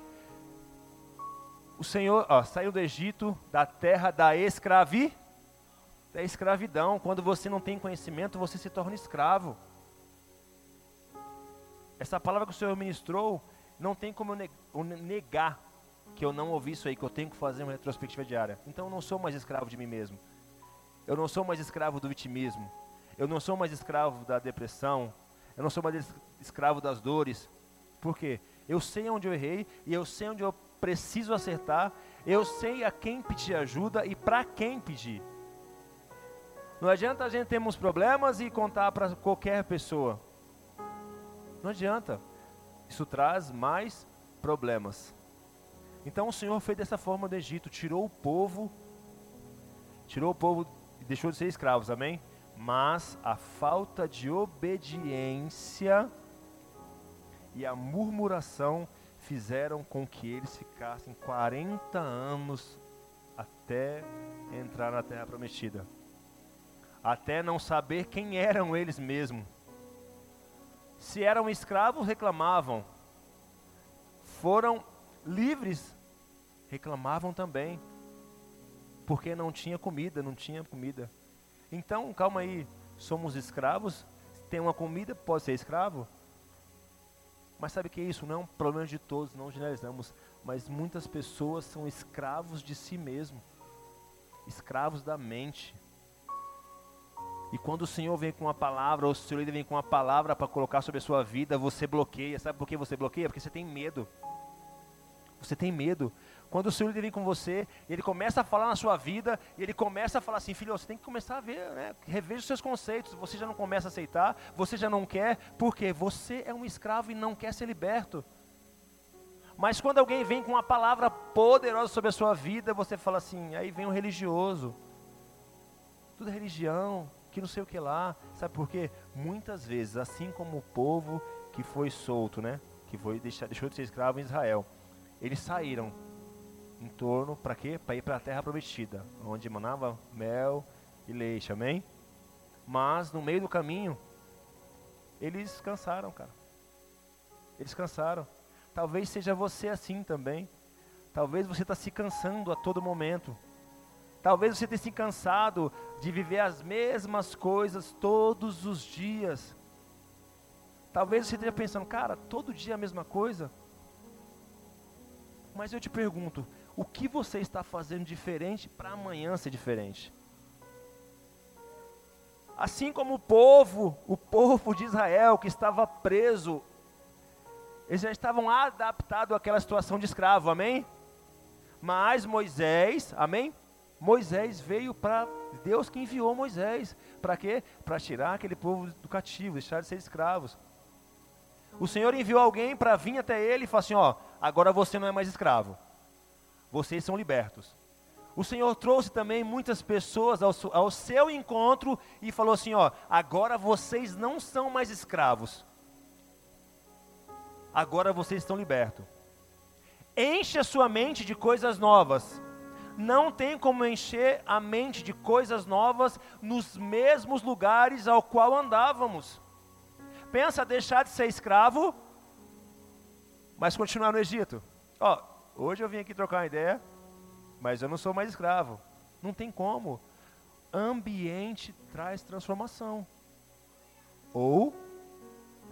S1: O Senhor ó, saiu do Egito, da terra da escravi, da escravidão. Quando você não tem conhecimento, você se torna escravo. Essa palavra que o Senhor ministrou, não tem como eu negar que eu não ouvi isso aí, que eu tenho que fazer uma retrospectiva diária. Então eu não sou mais escravo de mim mesmo. Eu não sou mais escravo do vitimismo. Eu não sou mais escravo da depressão. Eu não sou mais escravo das dores. Por quê? Eu sei onde eu errei e eu sei onde eu preciso acertar. Eu sei a quem pedir ajuda e para quem pedir. Não adianta a gente termos problemas e contar para qualquer pessoa. Não adianta. Isso traz mais problemas. Então o Senhor fez dessa forma do Egito, tirou o povo, tirou o povo e deixou de ser escravos, amém? Mas a falta de obediência e a murmuração fizeram com que eles ficassem 40 anos até entrar na terra prometida. Até não saber quem eram eles mesmos. Se eram escravos, reclamavam. Foram livres, reclamavam também. Porque não tinha comida, não tinha comida. Então, calma aí, somos escravos? Tem uma comida, pode ser escravo? Mas sabe o que é isso? Não é um problema de todos, não generalizamos. Mas muitas pessoas são escravos de si mesmo, escravos da mente. E quando o Senhor vem com uma palavra, ou o Senhor vem com uma palavra para colocar sobre a sua vida, você bloqueia. Sabe por que você bloqueia? Porque você tem medo. Você tem medo. Quando o Senhor vem com você, ele começa a falar na sua vida, e ele começa a falar assim, filho, você tem que começar a ver, né? reveja os seus conceitos. Você já não começa a aceitar, você já não quer, porque você é um escravo e não quer ser liberto. Mas quando alguém vem com uma palavra poderosa sobre a sua vida, você fala assim, aí vem um religioso. Tudo é religião, que não sei o que lá. Sabe por quê? Muitas vezes, assim como o povo que foi solto, né? Que foi deixar, deixou de ser escravo em Israel. Eles saíram em torno para quê? Para ir para a terra prometida, onde manava mel e leite, amém? Mas no meio do caminho, eles cansaram, cara. Eles cansaram. Talvez seja você assim também. Talvez você está se cansando a todo momento. Talvez você tenha se cansado de viver as mesmas coisas todos os dias. Talvez você esteja pensando, cara, todo dia a mesma coisa. Mas eu te pergunto, o que você está fazendo diferente para amanhã ser diferente? Assim como o povo, o povo de Israel que estava preso, eles já estavam adaptados àquela situação de escravo, amém? Mas Moisés, amém? Moisés veio para Deus que enviou Moisés. Para quê? Para tirar aquele povo do cativo, deixar de ser escravos. O Senhor enviou alguém para vir até ele e falar assim: ó, agora você não é mais escravo. Vocês são libertos. O Senhor trouxe também muitas pessoas ao, ao seu encontro e falou assim: ó, agora vocês não são mais escravos. Agora vocês estão libertos. Enche a sua mente de coisas novas não tem como encher a mente de coisas novas nos mesmos lugares ao qual andávamos. pensa deixar de ser escravo, mas continuar no Egito. Ó, hoje eu vim aqui trocar uma ideia, mas eu não sou mais escravo. Não tem como. Ambiente traz transformação. Ou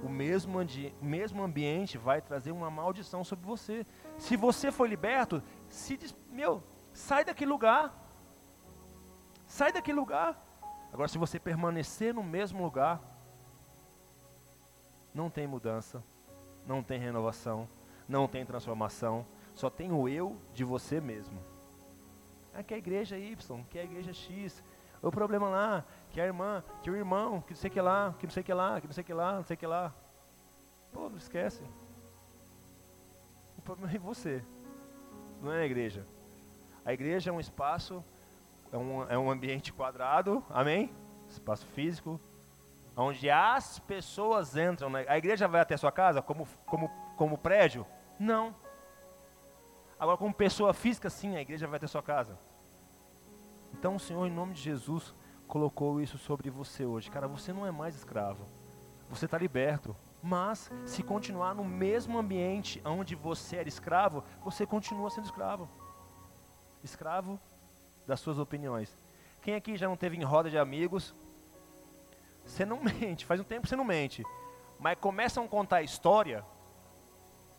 S1: o mesmo, mesmo ambiente vai trazer uma maldição sobre você. Se você foi liberto, se meu, sai daquele lugar. Sai daquele lugar. Agora, se você permanecer no mesmo lugar, não tem mudança, não tem renovação, não tem transformação, só tem o eu de você mesmo. Ah, que é a igreja Y, que é a igreja X. O problema lá, que a irmã, que o irmão, que não sei que lá, que não sei que lá, que não sei que lá, não sei que lá. Pô, não esquece. O problema é você, não é a igreja. A igreja é um espaço, é um, é um ambiente quadrado, amém? Espaço físico, onde as pessoas entram. Né? A igreja vai até a sua casa como, como, como prédio? Não. Agora, como pessoa física, sim, a igreja vai até a sua casa. Então, o Senhor, em nome de Jesus, colocou isso sobre você hoje. Cara, você não é mais escravo. Você está liberto. Mas, se continuar no mesmo ambiente onde você era escravo, você continua sendo escravo. Escravo das suas opiniões. Quem aqui já não teve em roda de amigos você não mente, faz um tempo que você não mente. Mas começam a contar a história.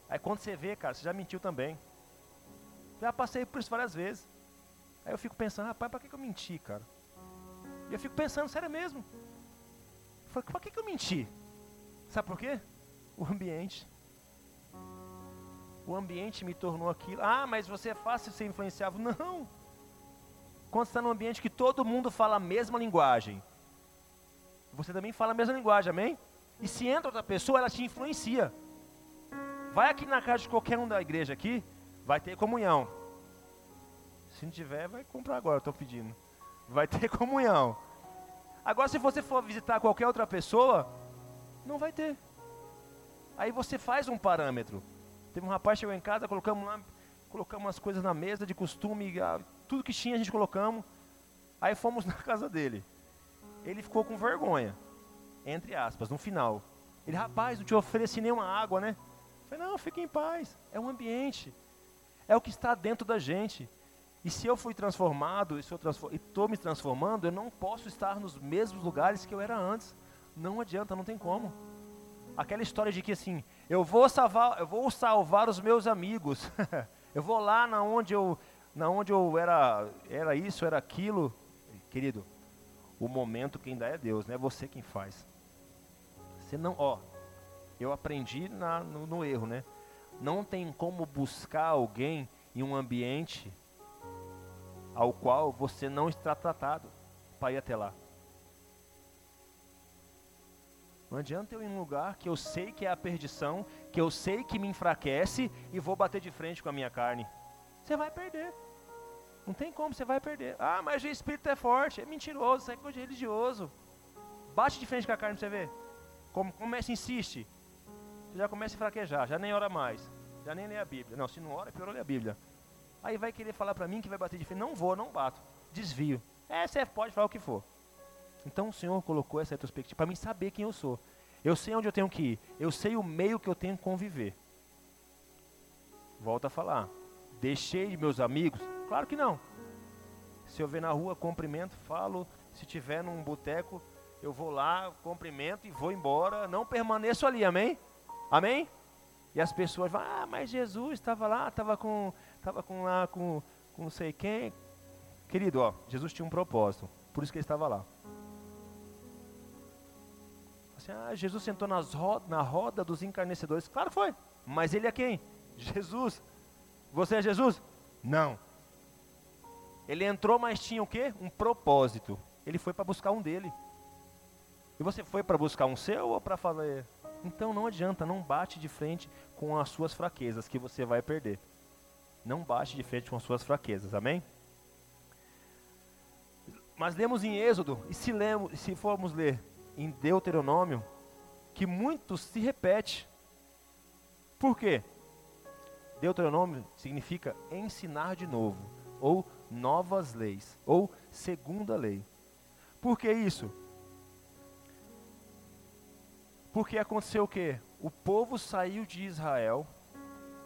S1: Aí quando você vê, cara, você já mentiu também. Já passei por isso várias vezes. Aí eu fico pensando, rapaz, pra que, eu menti, cara? E eu fico pensando, sério mesmo. Que, que eu menti? Sabe por quê? O ambiente. O ambiente me tornou aquilo. Ah, mas você é fácil ser influenciável. Não. Quando está num ambiente que todo mundo fala a mesma linguagem, você também fala a mesma linguagem, amém? E se entra outra pessoa, ela te influencia. Vai aqui na casa de qualquer um da igreja aqui, vai ter comunhão. Se não tiver, vai comprar agora, estou pedindo. Vai ter comunhão. Agora, se você for visitar qualquer outra pessoa, não vai ter. Aí você faz um parâmetro. Teve um rapaz que chegou em casa, colocamos lá, colocamos as coisas na mesa de costume, tudo que tinha a gente colocamos. Aí fomos na casa dele ele ficou com vergonha, entre aspas, no final. Ele, rapaz, não te ofereci nenhuma água, né? Eu falei, não, fique em paz, é um ambiente, é o que está dentro da gente. E se eu fui transformado, e estou me transformando, eu não posso estar nos mesmos lugares que eu era antes. Não adianta, não tem como. Aquela história de que assim, eu vou salvar, eu vou salvar os meus amigos. eu vou lá na onde eu, na onde eu era, era isso, era aquilo. Querido, o momento quem dá é Deus, não é você quem faz. Você não, ó, eu aprendi na, no, no erro, né? Não tem como buscar alguém em um ambiente ao qual você não está tratado para ir até lá. Não adianta eu ir em um lugar que eu sei que é a perdição, que eu sei que me enfraquece e vou bater de frente com a minha carne. Você vai perder. Não tem como, você vai perder. Ah, mas o espírito é forte, é mentiroso, isso é coisa religioso. Bate de frente com a carne pra você ver. Como, começa, insiste. Você já começa a fraquejar, já nem ora mais. Já nem lê a Bíblia. Não, se não ora, é pior ler a Bíblia. Aí vai querer falar para mim que vai bater de frente. Não vou, não bato. Desvio. É, você pode falar o que for. Então o Senhor colocou essa retrospectiva para mim saber quem eu sou. Eu sei onde eu tenho que ir. Eu sei o meio que eu tenho que conviver. Volto a falar. Deixei meus amigos, Claro que não. Se eu ver na rua, cumprimento, falo. Se tiver num boteco, eu vou lá, cumprimento e vou embora. Não permaneço ali, amém? Amém? E as pessoas vão, ah, mas Jesus estava lá, estava com, estava com lá, com, com não sei quem. Querido, ó, Jesus tinha um propósito, por isso que ele estava lá. Assim, ah, Jesus sentou nas na roda dos encarnecedores. Claro foi, mas ele é quem? Jesus. Você é Jesus? Não. Ele entrou, mas tinha o quê? Um propósito. Ele foi para buscar um dele. E você foi para buscar um seu ou para falar? Então não adianta, não bate de frente com as suas fraquezas que você vai perder. Não bate de frente com as suas fraquezas, amém? Mas lemos em Êxodo, e se, lemos, se formos ler em Deuteronômio, que muito se repete. Por quê? Deuteronômio significa ensinar de novo, ou novas leis, ou segunda lei. Por que isso? Porque aconteceu o quê? O povo saiu de Israel,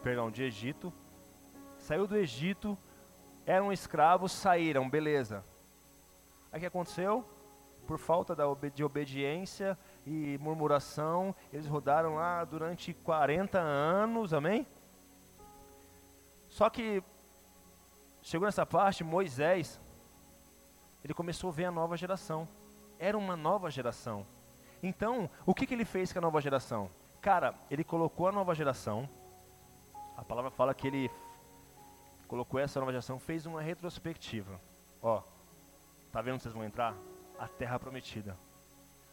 S1: perdão, de Egito, saiu do Egito, eram escravos, saíram, beleza. Aí o que aconteceu? Por falta de obediência e murmuração, eles rodaram lá durante 40 anos, amém? Só que chegou nessa parte, Moisés, ele começou a ver a nova geração. Era uma nova geração. Então, o que, que ele fez com a nova geração? Cara, ele colocou a nova geração. A palavra fala que ele colocou essa nova geração, fez uma retrospectiva. Ó, tá vendo onde vocês vão entrar? A terra prometida.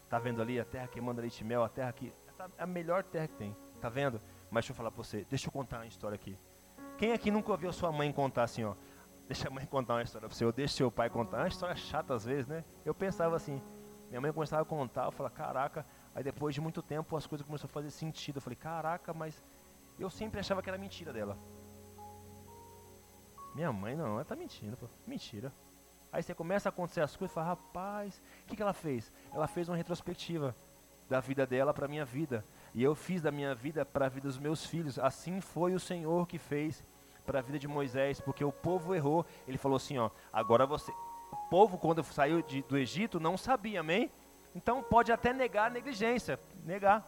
S1: Tá vendo ali a terra que manda leite e mel, a terra que é a melhor terra que tem. Tá vendo? Mas deixa eu falar pra você, deixa eu contar uma história aqui. Quem aqui nunca ouviu sua mãe contar assim, ó? Deixa a mãe contar uma história pra você, ou deixa seu pai contar. É uma história chata às vezes, né? Eu pensava assim, minha mãe começava a contar, eu falava, caraca, aí depois de muito tempo as coisas começaram a fazer sentido. Eu falei, caraca, mas eu sempre achava que era mentira dela. Minha mãe não, ela tá mentindo, pô. Mentira. Aí você começa a acontecer as coisas e fala, rapaz, o que, que ela fez? Ela fez uma retrospectiva da vida dela para minha vida. E eu fiz da minha vida para a vida dos meus filhos. Assim foi o Senhor que fez para a vida de Moisés, porque o povo errou. Ele falou assim, ó, agora você, o povo quando saiu de, do Egito não sabia, amém? Então pode até negar a negligência, negar,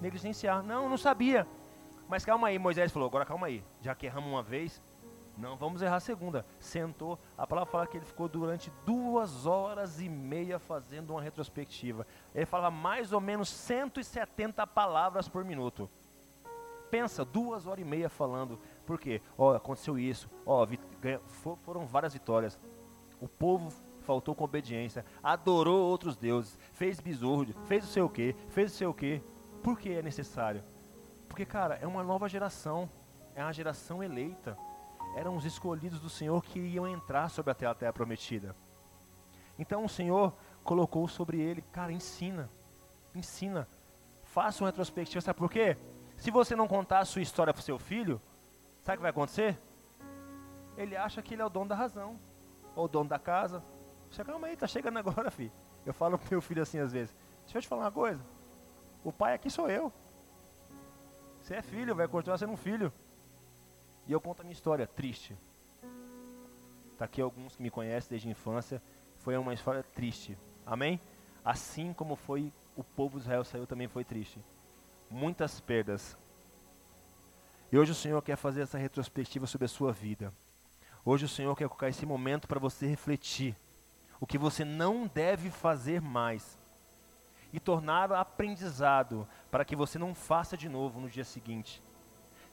S1: negligenciar. Não, não sabia. Mas calma aí, Moisés falou, agora calma aí, já que erramos uma vez, não vamos errar a segunda. Sentou, a palavra fala que ele ficou durante duas horas e meia fazendo uma retrospectiva. Ele falava mais ou menos 170 palavras por minuto. Pensa, duas horas e meia falando. Por quê? Ó, aconteceu isso. Ó, fo- foram várias vitórias. O povo faltou com obediência, adorou outros deuses, fez besouro, fez o seu quê, fez o seu quê. Por que é necessário? Porque, cara, é uma nova geração, é uma geração eleita. Eram os escolhidos do Senhor que iam entrar sobre a terra, prometida. Então o Senhor colocou sobre ele, cara, ensina, ensina, faça uma retrospectiva, sabe por quê? Se você não contar a sua história para o seu filho, sabe o que vai acontecer? Ele acha que ele é o dono da razão, ou o dono da casa. Você, calma aí, tá chegando agora, filho. Eu falo pro meu filho assim às vezes, deixa eu te falar uma coisa, o pai aqui sou eu. Você é filho, vai continuar sendo um filho. E eu conto a minha história, triste. Tá aqui alguns que me conhecem desde a infância. Foi uma história triste. Amém? Assim como foi o povo de Israel saiu, também foi triste. Muitas perdas. E hoje o Senhor quer fazer essa retrospectiva sobre a sua vida. Hoje o Senhor quer colocar esse momento para você refletir o que você não deve fazer mais e tornar aprendizado para que você não faça de novo no dia seguinte.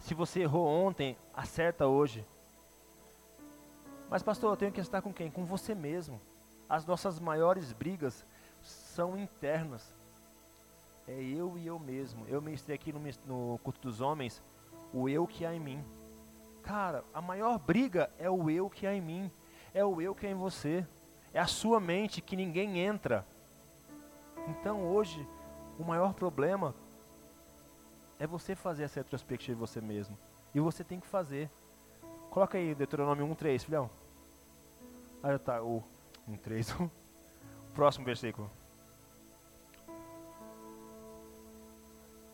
S1: Se você errou ontem, acerta hoje. Mas pastor, eu tenho que estar com quem? Com você mesmo. As nossas maiores brigas são internas. É eu e eu mesmo. Eu ministrei aqui no, no culto dos homens o eu que há em mim. Cara, a maior briga é o eu que há em mim. É o eu que há em você. É a sua mente que ninguém entra. Então hoje, o maior problema é você fazer essa retrospectiva de você mesmo. E você tem que fazer. Coloca aí Deuteronômio 1.3, filhão. Ah, tá, o 1.3. o Próximo versículo.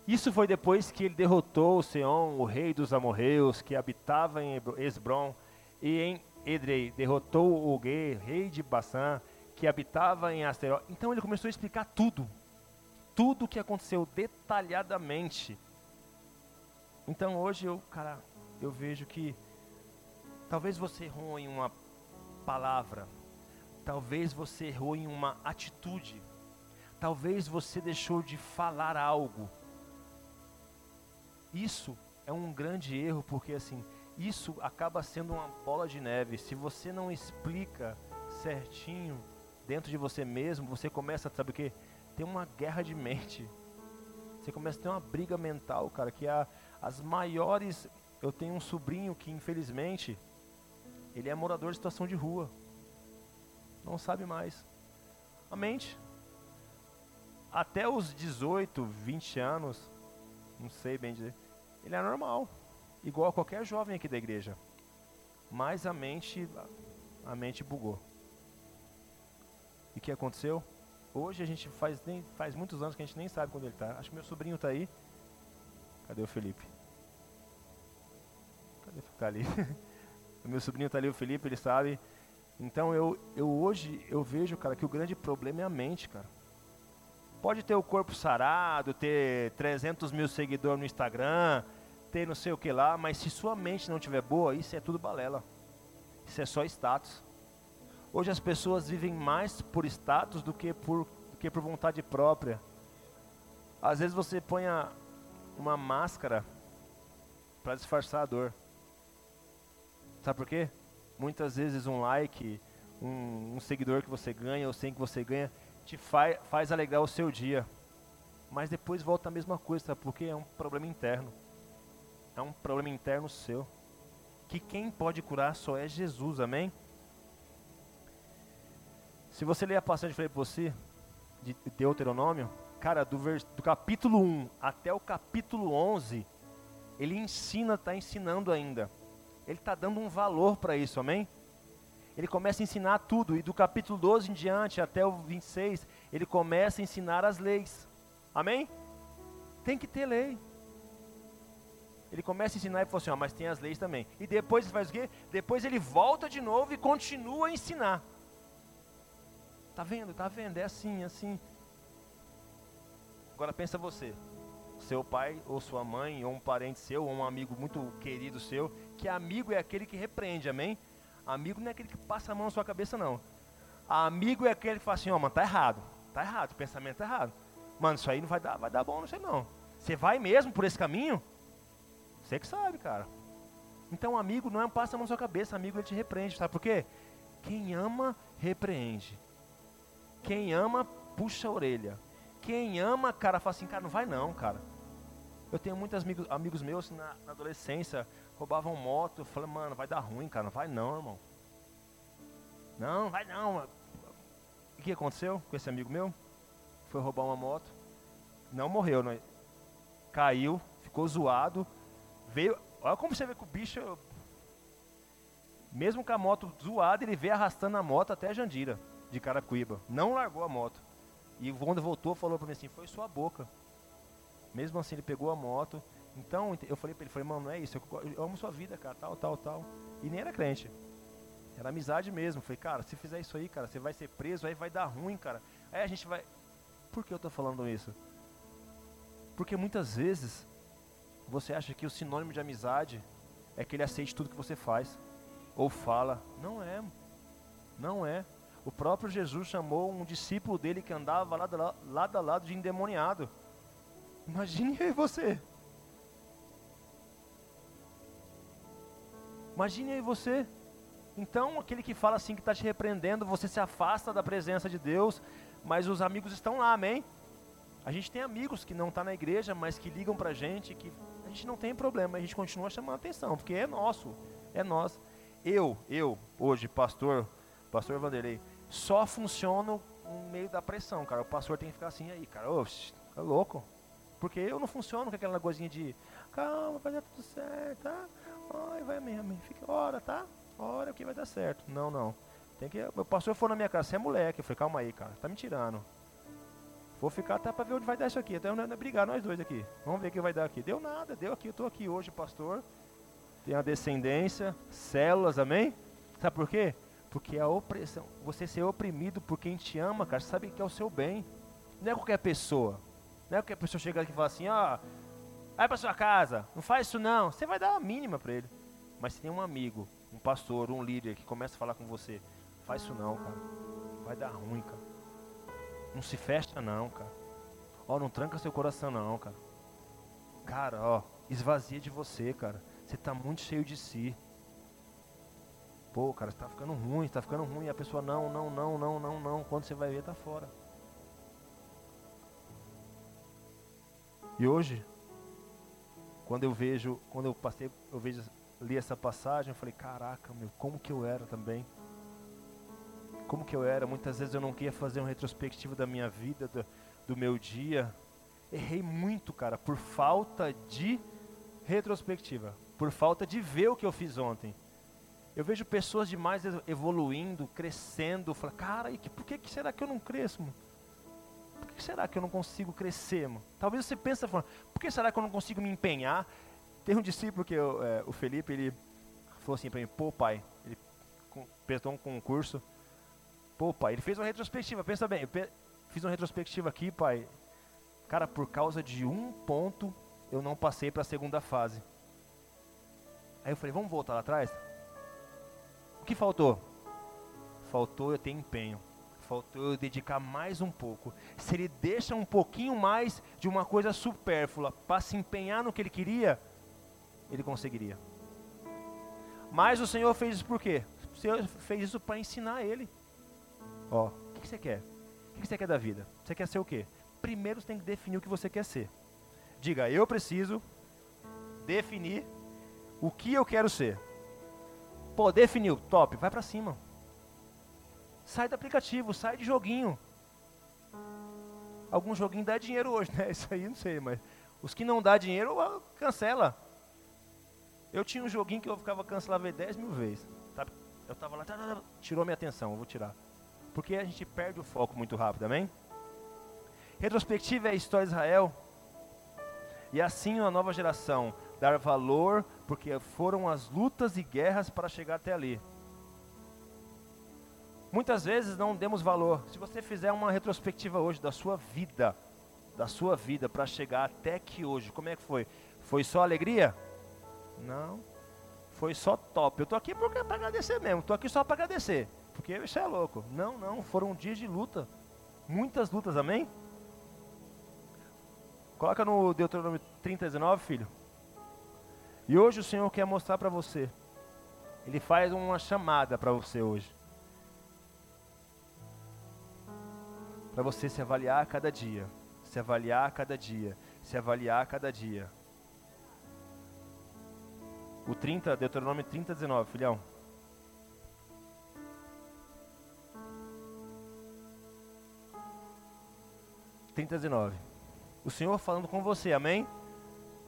S1: Isso foi depois que ele derrotou Seom, o rei dos amorreus, que habitava em Esbron, e em Edrei derrotou o Gue, rei de Bassã, que habitava em Asteró. Então ele começou a explicar tudo. Tudo o que aconteceu detalhadamente. Então hoje eu, cara, eu vejo que talvez você errou em uma palavra, talvez você errou em uma atitude, talvez você deixou de falar algo. Isso é um grande erro porque assim, isso acaba sendo uma bola de neve. Se você não explica certinho dentro de você mesmo, você começa, sabe o que? Ter uma guerra de mente. Você começa a ter uma briga mental, cara, que é as maiores. Eu tenho um sobrinho que, infelizmente, ele é morador de situação de rua. Não sabe mais. A mente. Até os 18, 20 anos, não sei bem dizer, ele é normal. Igual a qualquer jovem aqui da igreja. Mas a mente, a mente bugou. E o que aconteceu? hoje a gente faz, nem, faz muitos anos que a gente nem sabe quando ele está. Acho que meu sobrinho está aí. Cadê o Felipe? Cadê? Tá ali. o meu sobrinho está ali, o Felipe, ele sabe. Então eu, eu hoje eu vejo, cara, que o grande problema é a mente, cara. Pode ter o corpo sarado, ter 300 mil seguidores no Instagram, ter não sei o que lá, mas se sua mente não estiver boa, isso é tudo balela. Isso é só status. Hoje as pessoas vivem mais por status do que por, do que por vontade própria. Às vezes você põe a, uma máscara para disfarçar a dor. Sabe por quê? Muitas vezes um like, um, um seguidor que você ganha, ou sem que você ganha, te faz, faz alegrar o seu dia. Mas depois volta a mesma coisa, sabe? porque é um problema interno. É um problema interno seu. Que quem pode curar só é Jesus, amém? Se você ler a passagem que eu falei para você, de Deuteronômio, cara, do, vers, do capítulo 1 até o capítulo 11, ele ensina, está ensinando ainda. Ele está dando um valor para isso, amém? Ele começa a ensinar tudo, e do capítulo 12 em diante até o 26, ele começa a ensinar as leis, amém? Tem que ter lei. Ele começa a ensinar e fala assim, ó, mas tem as leis também. E depois ele faz o quê? Depois ele volta de novo e continua a ensinar. Tá vendo? Tá vendo? É assim, é assim. Agora pensa você, seu pai ou sua mãe ou um parente seu ou um amigo muito querido seu, que amigo é aquele que repreende, amém? Amigo não é aquele que passa a mão na sua cabeça não. Amigo é aquele que fala assim, ó, oh, mano, tá errado, tá errado, o pensamento tá errado. Mano, isso aí não vai dar, vai dar bom, não sei não. Você vai mesmo por esse caminho? Você que sabe, cara. Então, amigo não é um passa a mão na sua cabeça, amigo ele te repreende, sabe por quê? Quem ama, repreende. Quem ama, puxa a orelha. Quem ama, cara, fala assim, cara, não vai não, cara. Eu tenho muitos amigos, amigos meus na, na adolescência, roubavam moto. Eu falei, mano, vai dar ruim, cara. Não vai não, irmão. Não, vai não. O que aconteceu com esse amigo meu? Foi roubar uma moto. Não morreu, não. É? Caiu, ficou zoado. Veio. Olha como você vê que o bicho. Mesmo com a moto zoada, ele veio arrastando a moto até Jandira de Carapicuíba. Não largou a moto. E quando voltou, falou para mim assim: foi sua boca. Mesmo assim, ele pegou a moto. Então, eu falei para ele: falei, mano, não é isso. Eu amo sua vida, cara, tal, tal, tal. E nem era crente. Era amizade mesmo. Falei, cara, se fizer isso aí, cara, você vai ser preso, aí vai dar ruim, cara. Aí a gente vai. Por que eu tô falando isso? Porque muitas vezes você acha que o sinônimo de amizade é que ele aceite tudo que você faz ou fala. Não é. Não é. O próprio Jesus chamou um discípulo dele que andava lado, lado a lado de endemoniado. Imagine aí você. Imagine aí você. Então, aquele que fala assim que está te repreendendo, você se afasta da presença de Deus, mas os amigos estão lá, amém? A gente tem amigos que não estão tá na igreja, mas que ligam para a gente, que a gente não tem problema, a gente continua chamando atenção, porque é nosso, é nós. Eu, eu, hoje, pastor, pastor Vanderlei, só funciono no meio da pressão, cara. O pastor tem que ficar assim aí, cara. Ô, é louco. Porque eu não funciono com aquela negocinha de calma, vai dar tudo certo, tá? Ai, vai mesmo, fica, ora, tá? Ora que vai dar certo. Não, não. Tem que. O pastor for na minha casa, você é moleque. Eu falei, calma aí, cara, tá me tirando. Vou ficar até pra ver onde vai dar isso aqui. Até onde brigar nós dois aqui. Vamos ver o que vai dar aqui. Deu nada, deu aqui. Eu tô aqui hoje, pastor. Tem a descendência, células, amém? Sabe por quê? Porque a opressão, você ser oprimido por quem te ama, cara, sabe que é o seu bem. Não é qualquer pessoa. Não é qualquer pessoa chega aqui e fala assim, ó, oh, vai pra sua casa, não faz isso não. Você vai dar a mínima para ele. Mas se tem um amigo, um pastor, um líder que começa a falar com você, faz isso não, cara. Vai dar ruim, cara. Não se fecha não, cara. Ó, não tranca seu coração não, cara. Cara, ó, esvazia de você, cara. Você está muito cheio de si. Pô, cara, está ficando ruim, está ficando ruim. E a pessoa, não, não, não, não, não, não. Quando você vai ver, tá fora. E hoje, quando eu vejo, quando eu passei, eu vejo, li essa passagem, eu falei, caraca, meu, como que eu era também? Como que eu era? Muitas vezes eu não queria fazer um retrospectivo da minha vida, do, do meu dia. Errei muito, cara, por falta de retrospectiva, por falta de ver o que eu fiz ontem. Eu vejo pessoas demais evoluindo, crescendo. Falo, cara, e que, por que, que será que eu não cresço? Mano? por que será que eu não consigo crescer, mano? Talvez você pense falando, por que será que eu não consigo me empenhar? Tem um discípulo que eu, é, o Felipe, ele falou assim para mim, pô pai, ele prestou um concurso, pô pai, ele fez uma retrospectiva, pensa bem, eu fiz uma retrospectiva aqui, pai, cara, por causa de um ponto eu não passei para a segunda fase. Aí eu falei, vamos voltar lá atrás? Que faltou? Faltou eu ter empenho. Faltou eu dedicar mais um pouco. Se ele deixa um pouquinho mais de uma coisa supérflua para se empenhar no que ele queria, ele conseguiria. Mas o Senhor fez isso por quê? O Senhor fez isso para ensinar ele. Ó, o que, que você quer? O que, que você quer da vida? Você quer ser o quê? Primeiro você tem que definir o que você quer ser. Diga, eu preciso definir o que eu quero ser. Pô, definiu, top, vai pra cima. Sai do aplicativo, sai de joguinho. Algum joguinho dá dinheiro hoje, né? Isso aí não sei, mas os que não dá dinheiro, cancela. Eu tinha um joguinho que eu ficava cancelando 10 mil vezes. Sabe? Eu tava lá, tá, tá, tá, tirou minha atenção, eu vou tirar. Porque a gente perde o foco muito rápido, amém? Retrospectiva é a história de Israel. E assim a nova geração dar valor, porque foram as lutas e guerras para chegar até ali. Muitas vezes não demos valor. Se você fizer uma retrospectiva hoje da sua vida, da sua vida para chegar até aqui hoje, como é que foi? Foi só alegria? Não. Foi só top. Eu tô aqui para agradecer mesmo. Tô aqui só para agradecer, porque isso é louco. Não, não, foram dias de luta. Muitas lutas, amém? Coloca no Deuteronômio 30, 19, filho. E hoje o Senhor quer mostrar para você. Ele faz uma chamada para você hoje. Para você se avaliar a cada dia. Se avaliar a cada dia. Se avaliar a cada dia. O 30, Deuteronômio 30, 19, filhão. Trinta, 19. O Senhor falando com você, amém?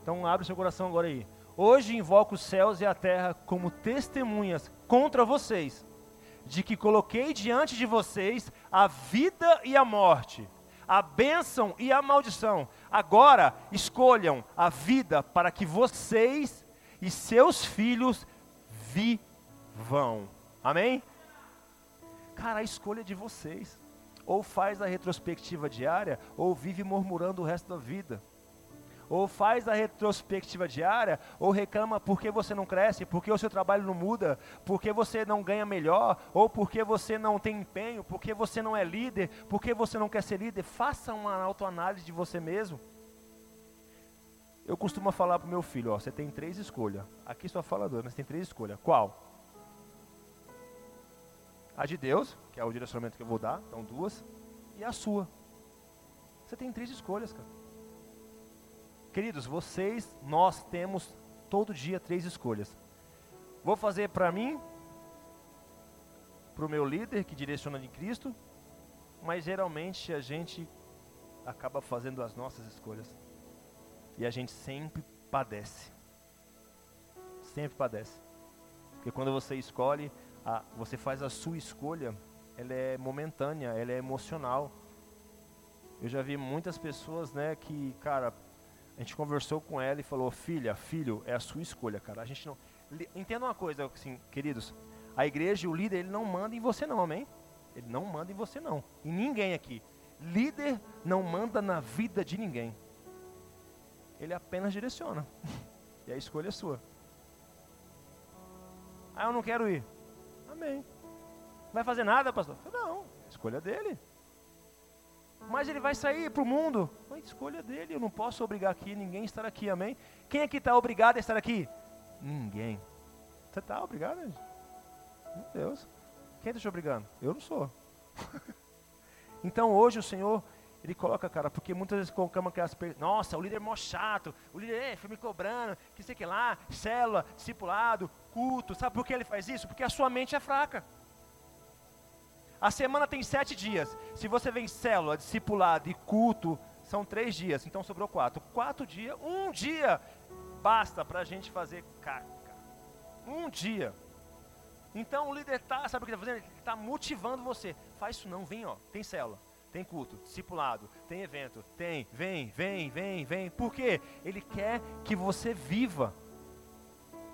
S1: Então abre seu coração agora aí. Hoje invoco os céus e a terra como testemunhas contra vocês, de que coloquei diante de vocês a vida e a morte, a bênção e a maldição. Agora escolham a vida para que vocês e seus filhos vivam. Amém? Cara, a escolha de vocês. Ou faz a retrospectiva diária, ou vive murmurando o resto da vida ou faz a retrospectiva diária, ou reclama porque você não cresce, porque o seu trabalho não muda, porque você não ganha melhor, ou porque você não tem empenho, porque você não é líder, porque você não quer ser líder. Faça uma autoanálise de você mesmo. Eu costumo falar para o meu filho, ó, você tem três escolhas. Aqui só fala duas, mas tem três escolhas. Qual? A de Deus, que é o direcionamento que eu vou dar, então duas, e a sua. Você tem três escolhas, cara. Queridos, vocês, nós temos todo dia três escolhas. Vou fazer para mim, para o meu líder que direciona de Cristo, mas geralmente a gente acaba fazendo as nossas escolhas. E a gente sempre padece. Sempre padece. Porque quando você escolhe, a, você faz a sua escolha, ela é momentânea, ela é emocional. Eu já vi muitas pessoas, né, que, cara, a gente conversou com ela e falou: Filha, filho, é a sua escolha, cara. A gente não. Entenda uma coisa, assim, queridos. A igreja e o líder, ele não manda em você, não, amém? Ele não manda em você, não. Em ninguém aqui. Líder não manda na vida de ninguém. Ele apenas direciona. e a escolha é sua. Ah, eu não quero ir. Amém. Vai fazer nada, pastor? Não, escolha dele. Mas ele vai sair para o mundo. A escolha dele. Eu não posso obrigar aqui ninguém estar aqui, amém? Quem aqui está obrigado a estar aqui? Ninguém. Você está obrigado? Meu Deus. Quem está te obrigando? Eu não sou. então hoje o Senhor, Ele coloca, cara, porque muitas vezes colocamos aquelas per... Nossa, o líder é mó chato. O líder é, foi me cobrando, que sei que lá, célula, discipulado, culto. Sabe por que ele faz isso? Porque a sua mente é fraca. A semana tem sete dias. Se você vem célula, discipulado e culto, são três dias. Então sobrou quatro. Quatro dias, um dia basta para a gente fazer caca. Um dia. Então o líder tá, sabe o que está fazendo? Ele está motivando você. Faz isso não, vem ó, tem célula. tem culto, discipulado, tem evento, tem, vem, vem, vem, vem. Por quê? Ele quer que você viva.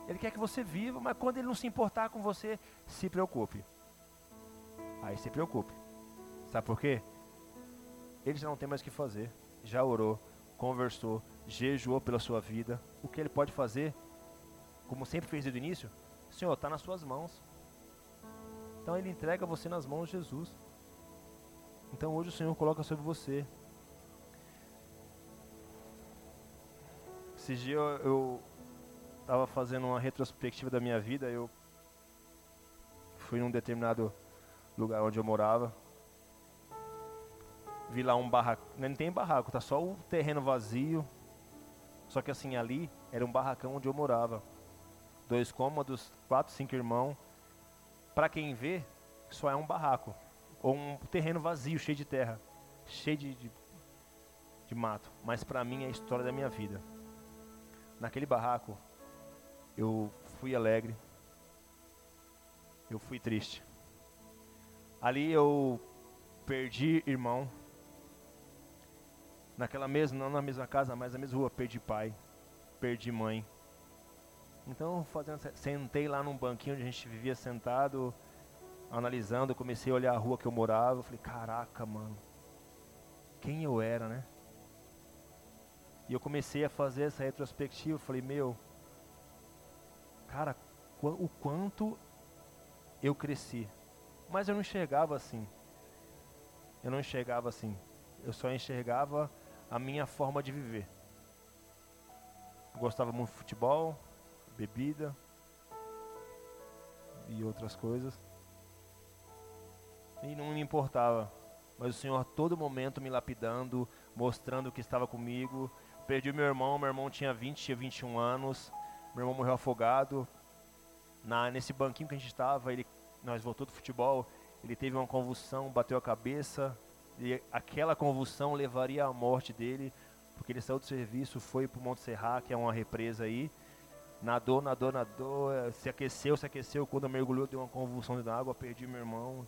S1: Ele quer que você viva, mas quando ele não se importar com você, se preocupe. Aí se preocupe. Sabe por quê? Ele já não tem mais o que fazer. Já orou, conversou, jejuou pela sua vida. O que ele pode fazer, como sempre fez desde o início, Senhor, está nas suas mãos. Então ele entrega você nas mãos de Jesus. Então hoje o Senhor coloca sobre você. Esses dias eu estava fazendo uma retrospectiva da minha vida. Eu fui num determinado lugar onde eu morava. Vi lá um barraco. Não tem barraco, tá só o terreno vazio. Só que assim, ali era um barracão onde eu morava. Dois cômodos, quatro, cinco irmãos. Para quem vê, só é um barraco ou um terreno vazio, cheio de terra, cheio de, de, de mato. Mas para mim é a história da minha vida. Naquele barraco, eu fui alegre, eu fui triste. Ali eu perdi irmão. Naquela mesma, não na mesma casa, mas na mesma rua, perdi pai, perdi mãe. Então, fazendo, sentei lá num banquinho onde a gente vivia sentado, analisando, comecei a olhar a rua que eu morava, falei, caraca, mano, quem eu era, né? E eu comecei a fazer essa retrospectiva, falei, meu, cara, o quanto eu cresci. Mas eu não enxergava assim. Eu não enxergava assim. Eu só enxergava a minha forma de viver. Gostava muito de futebol, bebida e outras coisas e não me importava. Mas o Senhor, todo momento, me lapidando, mostrando que estava comigo. Perdi meu irmão, meu irmão tinha 20, tinha 21 anos. Meu irmão morreu afogado. Na, nesse banquinho que a gente estava, ele, nós voltou do futebol, ele teve uma convulsão, bateu a cabeça. E aquela convulsão levaria à morte dele, porque ele saiu do serviço, foi para o Monte Serra, que é uma represa aí. Nadou, nadou, nadou, se aqueceu, se aqueceu. Quando mergulhou, deu uma convulsão de água, perdi meu irmão.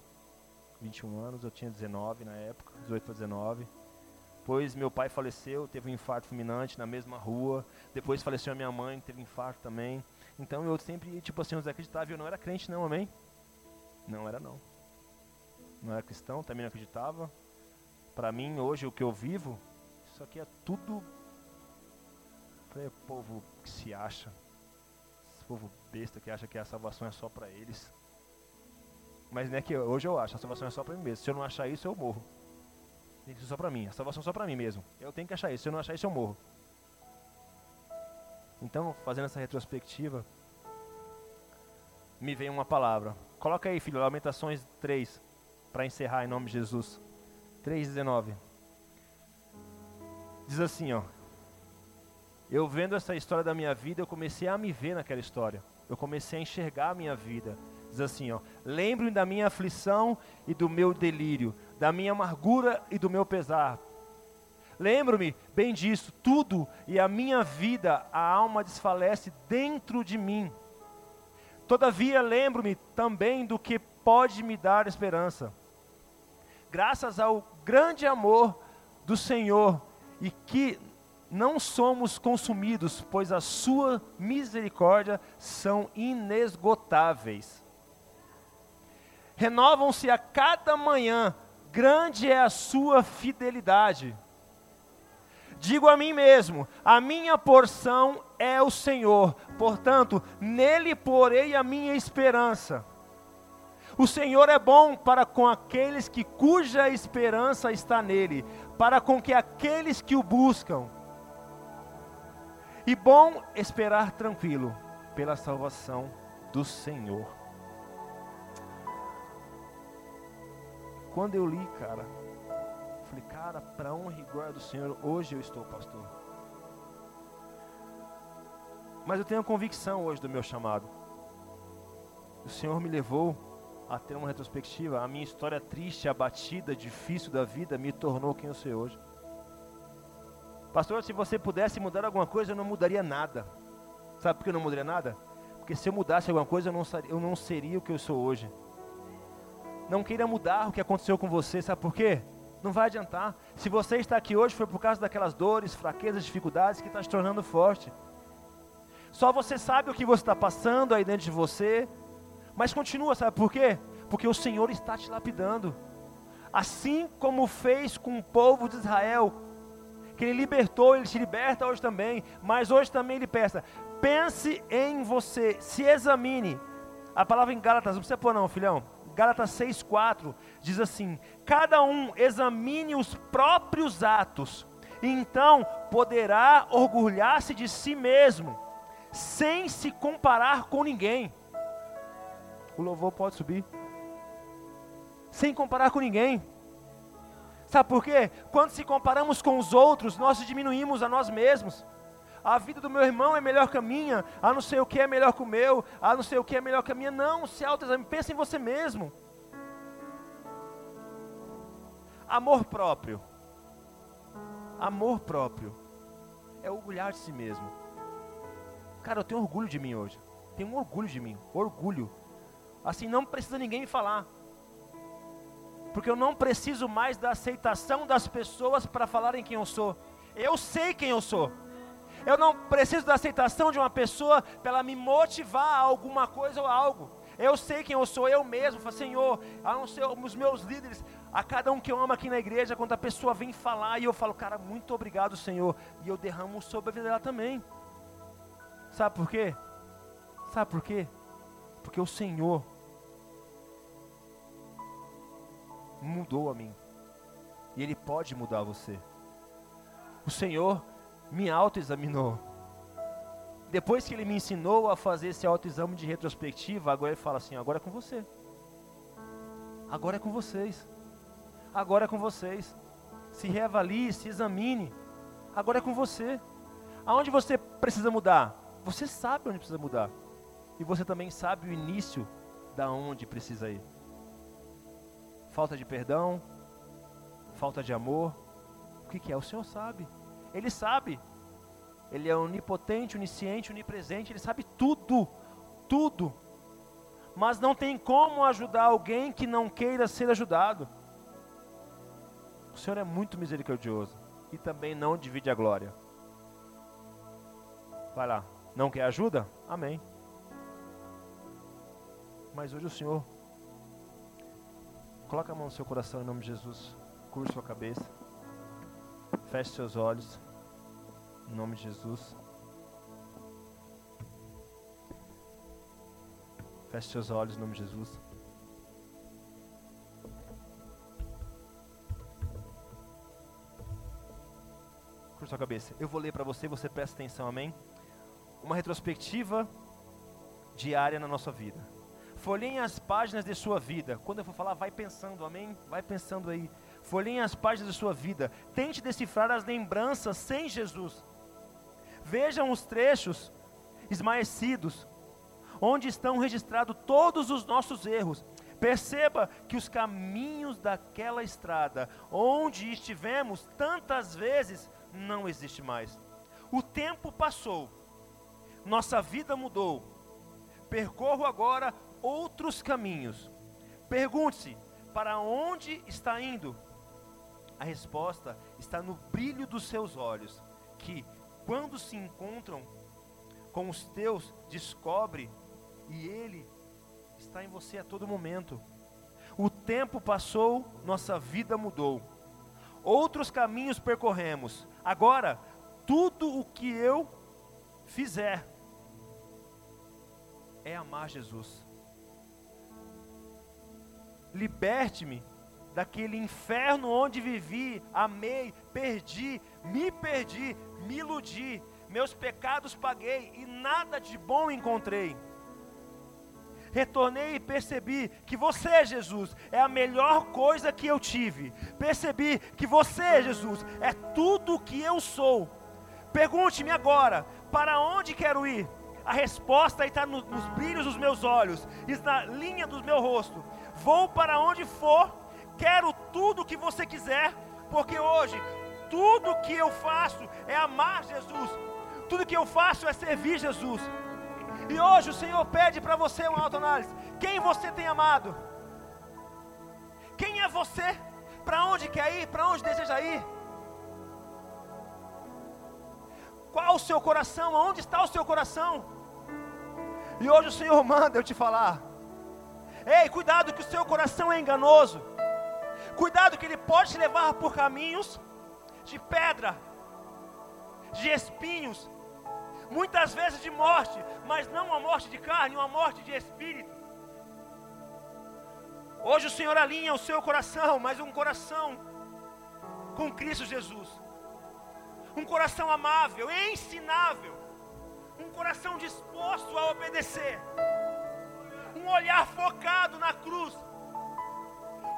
S1: 21 anos, eu tinha 19 na época, 18 para 19. Depois meu pai faleceu, teve um infarto fulminante na mesma rua. Depois faleceu a minha mãe, teve um infarto também. Então eu sempre, tipo assim, eu desacreditava. Eu não era crente não, amém? Não era não. Não era cristão, também não acreditava. Para mim, hoje, o que eu vivo, isso aqui é tudo... Falei, povo que se acha. Esse povo besta que acha que a salvação é só para eles. Mas é que hoje eu acho, a salvação é só para mim mesmo. Se eu não achar isso, eu morro. Tem que ser só para mim. A salvação é só para mim mesmo. Eu tenho que achar isso. Se eu não achar isso, eu morro. Então, fazendo essa retrospectiva, me veio uma palavra. Coloca aí, filho, Lamentações 3, para encerrar em nome de Jesus. 3,19. Diz assim, ó. Eu vendo essa história da minha vida, eu comecei a me ver naquela história. Eu comecei a enxergar a minha vida. Diz assim, ó: Lembre-me da minha aflição e do meu delírio, da minha amargura e do meu pesar. Lembro-me bem disso, tudo e a minha vida, a alma desfalece dentro de mim. Todavia, lembro-me também do que pode me dar esperança. Graças ao grande amor do Senhor e que não somos consumidos, pois a sua misericórdia são inesgotáveis renovam-se a cada manhã, grande é a sua fidelidade. Digo a mim mesmo: a minha porção é o Senhor, portanto, nele porei a minha esperança. O Senhor é bom para com aqueles que cuja esperança está nele, para com que aqueles que o buscam. E bom esperar tranquilo pela salvação do Senhor. Quando eu li, cara, falei, cara, para honra e glória do Senhor, hoje eu estou pastor. Mas eu tenho a convicção hoje do meu chamado. O Senhor me levou a ter uma retrospectiva. A minha história triste, abatida, difícil da vida me tornou quem eu sou hoje. Pastor, se você pudesse mudar alguma coisa, eu não mudaria nada. Sabe por que eu não mudaria nada? Porque se eu mudasse alguma coisa, eu não, eu não seria o que eu sou hoje. Não queira mudar o que aconteceu com você, sabe por quê? Não vai adiantar. Se você está aqui hoje foi por causa daquelas dores, fraquezas, dificuldades que está se tornando forte. Só você sabe o que você está passando aí dentro de você. Mas continua, sabe por quê? Porque o Senhor está te lapidando. Assim como fez com o povo de Israel, que Ele libertou, Ele te liberta hoje também. Mas hoje também Ele peça: pense em você, se examine. A palavra em Gálatas, não precisa pôr não, filhão. Gálatas 6,4 diz assim: Cada um examine os próprios atos, e então poderá orgulhar-se de si mesmo, sem se comparar com ninguém. O louvor pode subir. Sem comparar com ninguém. Sabe por quê? Quando se comparamos com os outros, nós diminuímos a nós mesmos. A vida do meu irmão é melhor que a minha, a não sei o que é melhor que o meu, a não sei o que é melhor que a minha. Não, se autoexame, pensa em você mesmo. Amor próprio. Amor próprio é orgulhar de si mesmo. Cara, eu tenho orgulho de mim hoje. Tenho orgulho de mim, orgulho. Assim não precisa ninguém me falar. Porque eu não preciso mais da aceitação das pessoas para falarem quem eu sou. Eu sei quem eu sou. Eu não preciso da aceitação de uma pessoa para ela me motivar a alguma coisa ou algo. Eu sei quem eu sou, eu mesmo. Falo, Senhor, a não ser os meus líderes, a cada um que eu amo aqui na igreja, quando a pessoa vem falar e eu falo, cara, muito obrigado, Senhor. E eu derramo sobre a vida dela também. Sabe por quê? Sabe por quê? Porque o Senhor mudou a mim. E Ele pode mudar você. O Senhor me autoexaminou. Depois que Ele me ensinou a fazer esse autoexame de retrospectiva, agora Ele fala assim: agora é com você. Agora é com vocês. Agora é com vocês. Se reavalie, se examine. Agora é com você. Aonde você precisa mudar? Você sabe onde precisa mudar. E você também sabe o início da onde precisa ir. Falta de perdão, falta de amor. O que, que é? O Senhor sabe. Ele sabe. Ele é onipotente, onisciente, onipresente. Ele sabe tudo. Tudo. Mas não tem como ajudar alguém que não queira ser ajudado. O Senhor é muito misericordioso. E também não divide a glória. Vai lá. Não quer ajuda? Amém. Mas hoje o Senhor coloca a mão no seu coração em nome de Jesus. Curva sua cabeça. Feche seus olhos. Em nome de Jesus. Feche seus olhos em nome de Jesus. Curva sua cabeça. Eu vou ler para você, você presta atenção, amém? Uma retrospectiva diária na nossa vida. Folhem as páginas de sua vida. Quando eu for falar, vai pensando, amém? Vai pensando aí. Folhem as páginas de sua vida. Tente decifrar as lembranças sem Jesus. Vejam os trechos esmaecidos, onde estão registrados todos os nossos erros. Perceba que os caminhos daquela estrada, onde estivemos tantas vezes, não existe mais. O tempo passou, nossa vida mudou. Percorro agora outros caminhos. Pergunte-se: para onde está indo? A resposta está no brilho dos seus olhos, que, quando se encontram com os teus, descobre e ele está em você a todo momento. O tempo passou, nossa vida mudou. Outros caminhos percorremos. Agora, tudo o que eu fizer é amar Jesus. Liberte-me daquele inferno onde vivi, amei, perdi, me perdi, me iludi, meus pecados paguei e nada de bom encontrei. Retornei e percebi que você, Jesus, é a melhor coisa que eu tive. Percebi que você, Jesus, é tudo o que eu sou. Pergunte-me agora: para onde quero ir? A resposta está no, nos brilhos dos meus olhos, está na linha do meu rosto. Vou para onde for, quero tudo que você quiser, porque hoje tudo que eu faço é amar Jesus, tudo que eu faço é servir Jesus. E hoje o Senhor pede para você uma autoanálise: quem você tem amado? Quem é você? Para onde quer ir? Para onde deseja ir? Qual o seu coração? Aonde está o seu coração? E hoje o Senhor manda eu te falar. Ei, cuidado que o seu coração é enganoso. Cuidado que ele pode te levar por caminhos de pedra, de espinhos, muitas vezes de morte, mas não uma morte de carne, uma morte de espírito. Hoje o Senhor alinha o seu coração, mas um coração com Cristo Jesus. Um coração amável, ensinável. Um coração disposto a obedecer. Um olhar focado na cruz.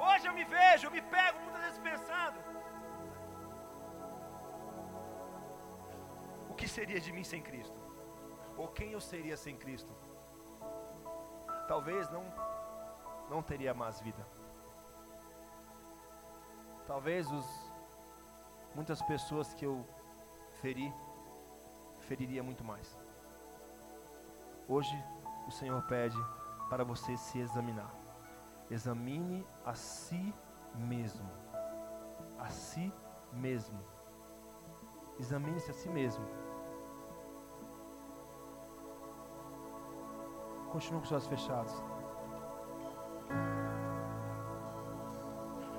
S1: Hoje eu me vejo, eu me pego muitas vezes pensando: o que seria de mim sem Cristo? Ou quem eu seria sem Cristo? Talvez não não teria mais vida. Talvez os muitas pessoas que eu feri feriria muito mais. Hoje o Senhor pede para você se examinar. Examine a si mesmo. A si mesmo. Examine-se a si mesmo. Continue com os olhos fechados.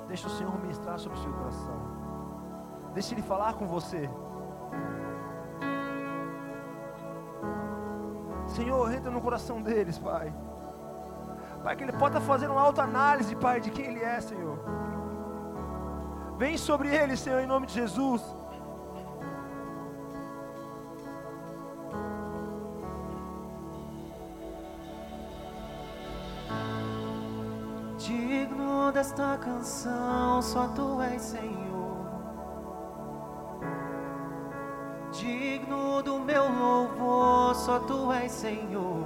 S1: Deixa o Senhor ministrar sobre o seu coração. Deixa Ele falar com você. Senhor, entra no coração deles, Pai. Pai, que Ele possa fazer uma autoanálise, Pai, de quem Ele é, Senhor. Vem sobre eles, Senhor, em nome de Jesus.
S3: Digno desta canção, só tu és Senhor. Só tu és Senhor.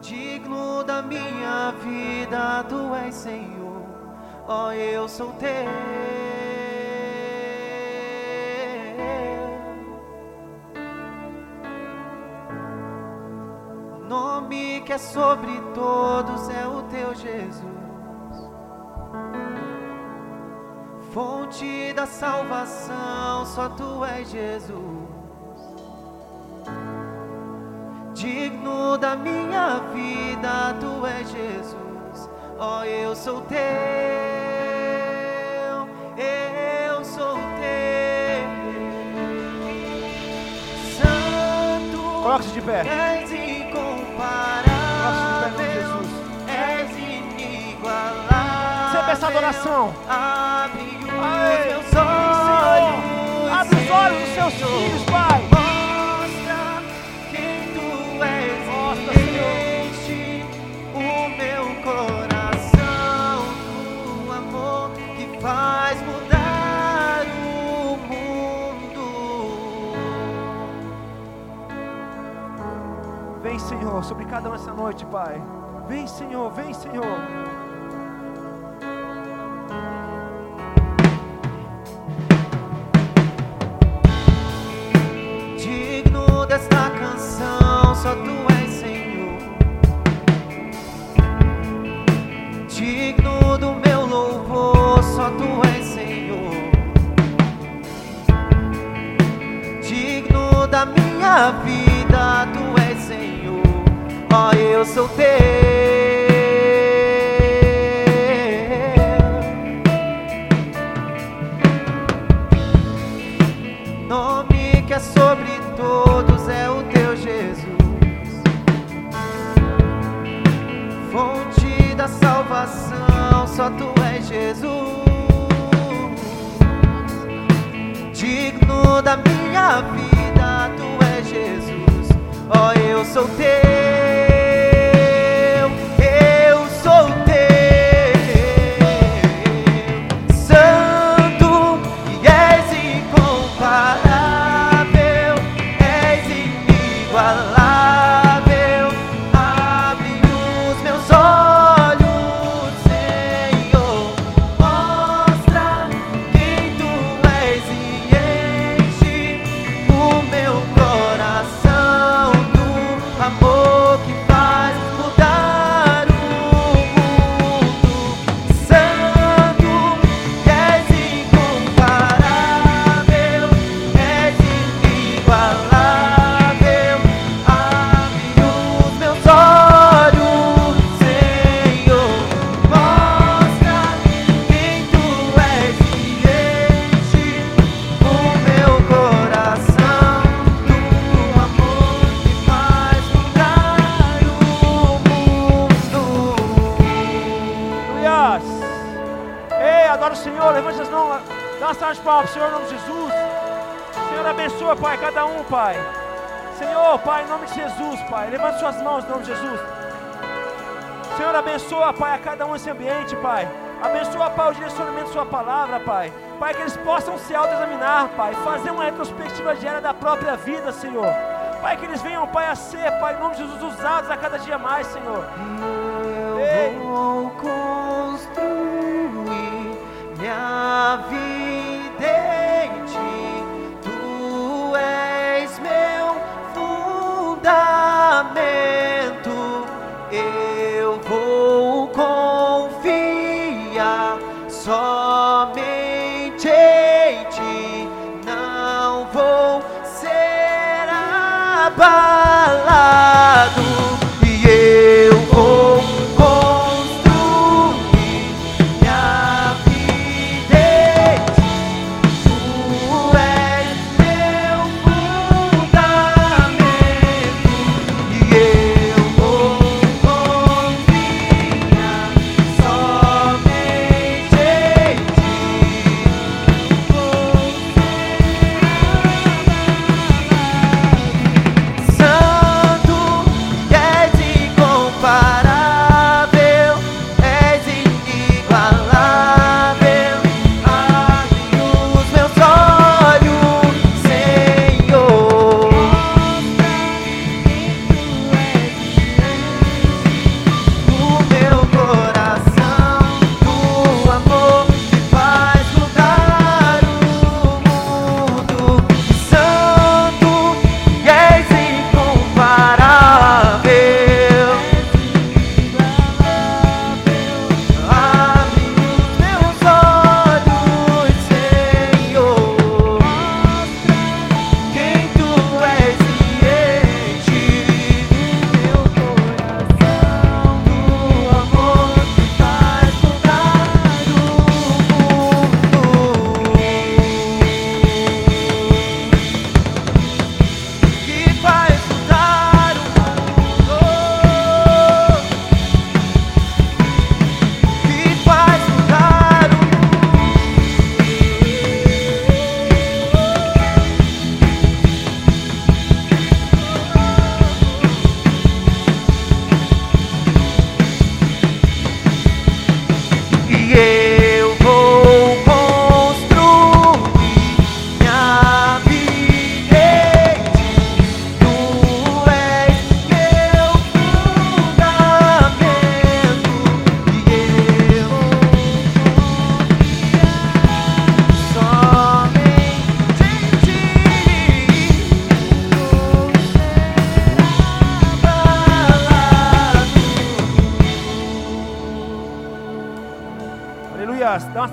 S3: Digno da minha vida, tu és Senhor. Ó, eu sou teu. nome que é sobre todos é o teu Jesus. Fonte da salvação, só tu és Jesus. Digno da minha vida, tu és Jesus. Ó, eu sou teu, eu sou teu. Santo,
S1: Coloque-se de pé.
S3: és incomparável,
S1: Jesus.
S3: és inigualável.
S1: Receba essa adoração.
S3: Abre os meus olhos,
S1: Senhor. Abre os olhos dos seus filhos, Pai. Senhor, sobre cada um essa noite, Pai. Vem, Senhor, vem, Senhor.
S3: Digno desta canção, só tu és Senhor. Digno do meu louvor, só tu és Senhor. Digno da minha vida, tu és Senhor. Ó, eu sou teu. Nome que é sobre todos é o teu Jesus. Fonte da salvação, só tu és Jesus. Digno da minha vida, tu és Jesus. Ó, eu sou teu, Pai, a cada um nesse ambiente, Pai. Abençoa, Pai, o direcionamento da Sua palavra, Pai. Pai, que eles possam se autoexaminar, Pai. Fazer uma retrospectiva diária da própria vida, Senhor. Pai, que eles venham, Pai, a ser, Pai, em nome de Jesus, usados a cada dia mais, Senhor.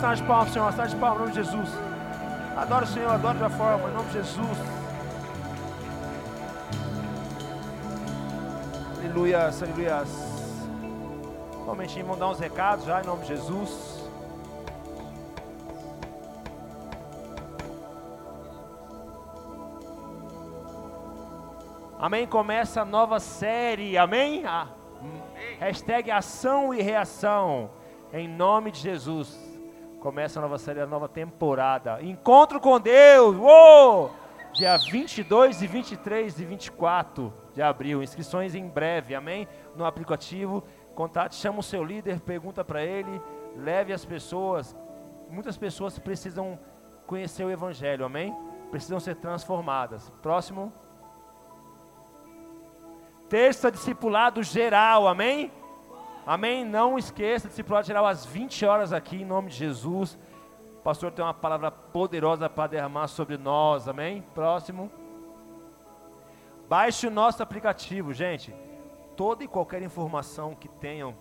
S3: Salva de palmas, Senhor. Uma salva de palmas em nome de Jesus. Adoro o Senhor, adoro de uma forma, em nome de Jesus. Aleluia, aleluia. Um momentinho, vamos dar uns recados já, em nome de Jesus. Amém? Começa a nova série, amém? Ah, hashtag ação e reação. Em nome de Jesus. Começa a nova série, a nova temporada. Encontro com Deus. Uou! Dia 22 e 23 e 24 de abril. Inscrições em breve, amém? No aplicativo. Contate, chama o seu líder, pergunta para ele. Leve as pessoas. Muitas pessoas precisam conhecer o Evangelho, amém? Precisam ser transformadas. Próximo. Terça discipulado geral, amém? Amém? Não esqueça, discipulado geral às 20 horas aqui, em nome de Jesus. O pastor tem uma palavra poderosa para derramar sobre nós, amém? Próximo. Baixe o nosso aplicativo, gente. Toda e qualquer informação que tenham,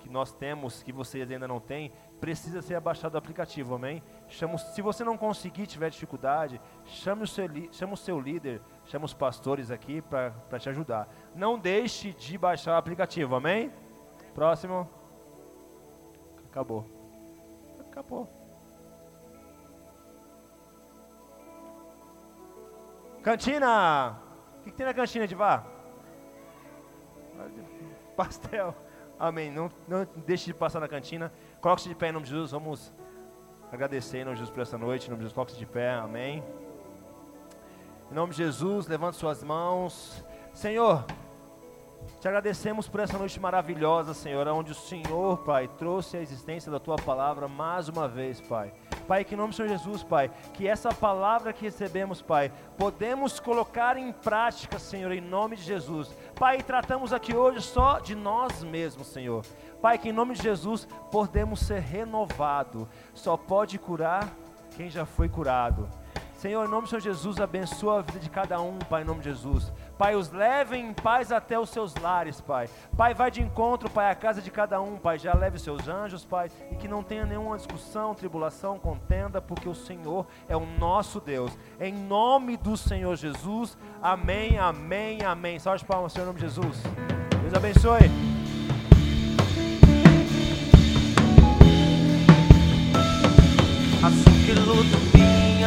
S3: que nós temos, que vocês ainda não têm, precisa ser abaixado do aplicativo, amém? Chama, o- se você não conseguir, tiver dificuldade, chame o seu, chama o seu líder, chama os pastores aqui para te ajudar. Não deixe de baixar o aplicativo, amém? Próximo. Acabou. Acabou. Cantina! O que, que tem na cantina de vá? Pastel. Amém. Não, não deixe de passar na cantina. Coloque-se de pé em nome de Jesus. Vamos
S1: agradecer em nome de Jesus por essa noite, em nome de Jesus, coloque de pé, amém. Em nome de Jesus, levante suas mãos. Senhor, te agradecemos por essa noite maravilhosa, Senhor, onde o Senhor, Pai, trouxe a existência da tua palavra mais uma vez, Pai. Pai, que em nome do Senhor Jesus, Pai, que essa palavra que recebemos, Pai, podemos colocar em prática, Senhor, em nome de Jesus. Pai, tratamos aqui hoje só de nós mesmos, Senhor. Pai, que em nome de Jesus podemos ser renovados. Só pode curar quem já foi curado. Senhor, em nome do Senhor Jesus, abençoa a vida de cada um, Pai, em nome de Jesus. Pai, os levem em paz até os seus lares, Pai. Pai, vai de encontro, Pai, à casa de cada um, Pai. Já leve os seus anjos, Pai, e que não tenha nenhuma discussão, tribulação, contenda, porque o Senhor é o nosso Deus. Em nome do Senhor Jesus, amém, amém, amém. Salve de palmas, Senhor, em nome de Jesus. Deus abençoe.
S3: Assim que luto me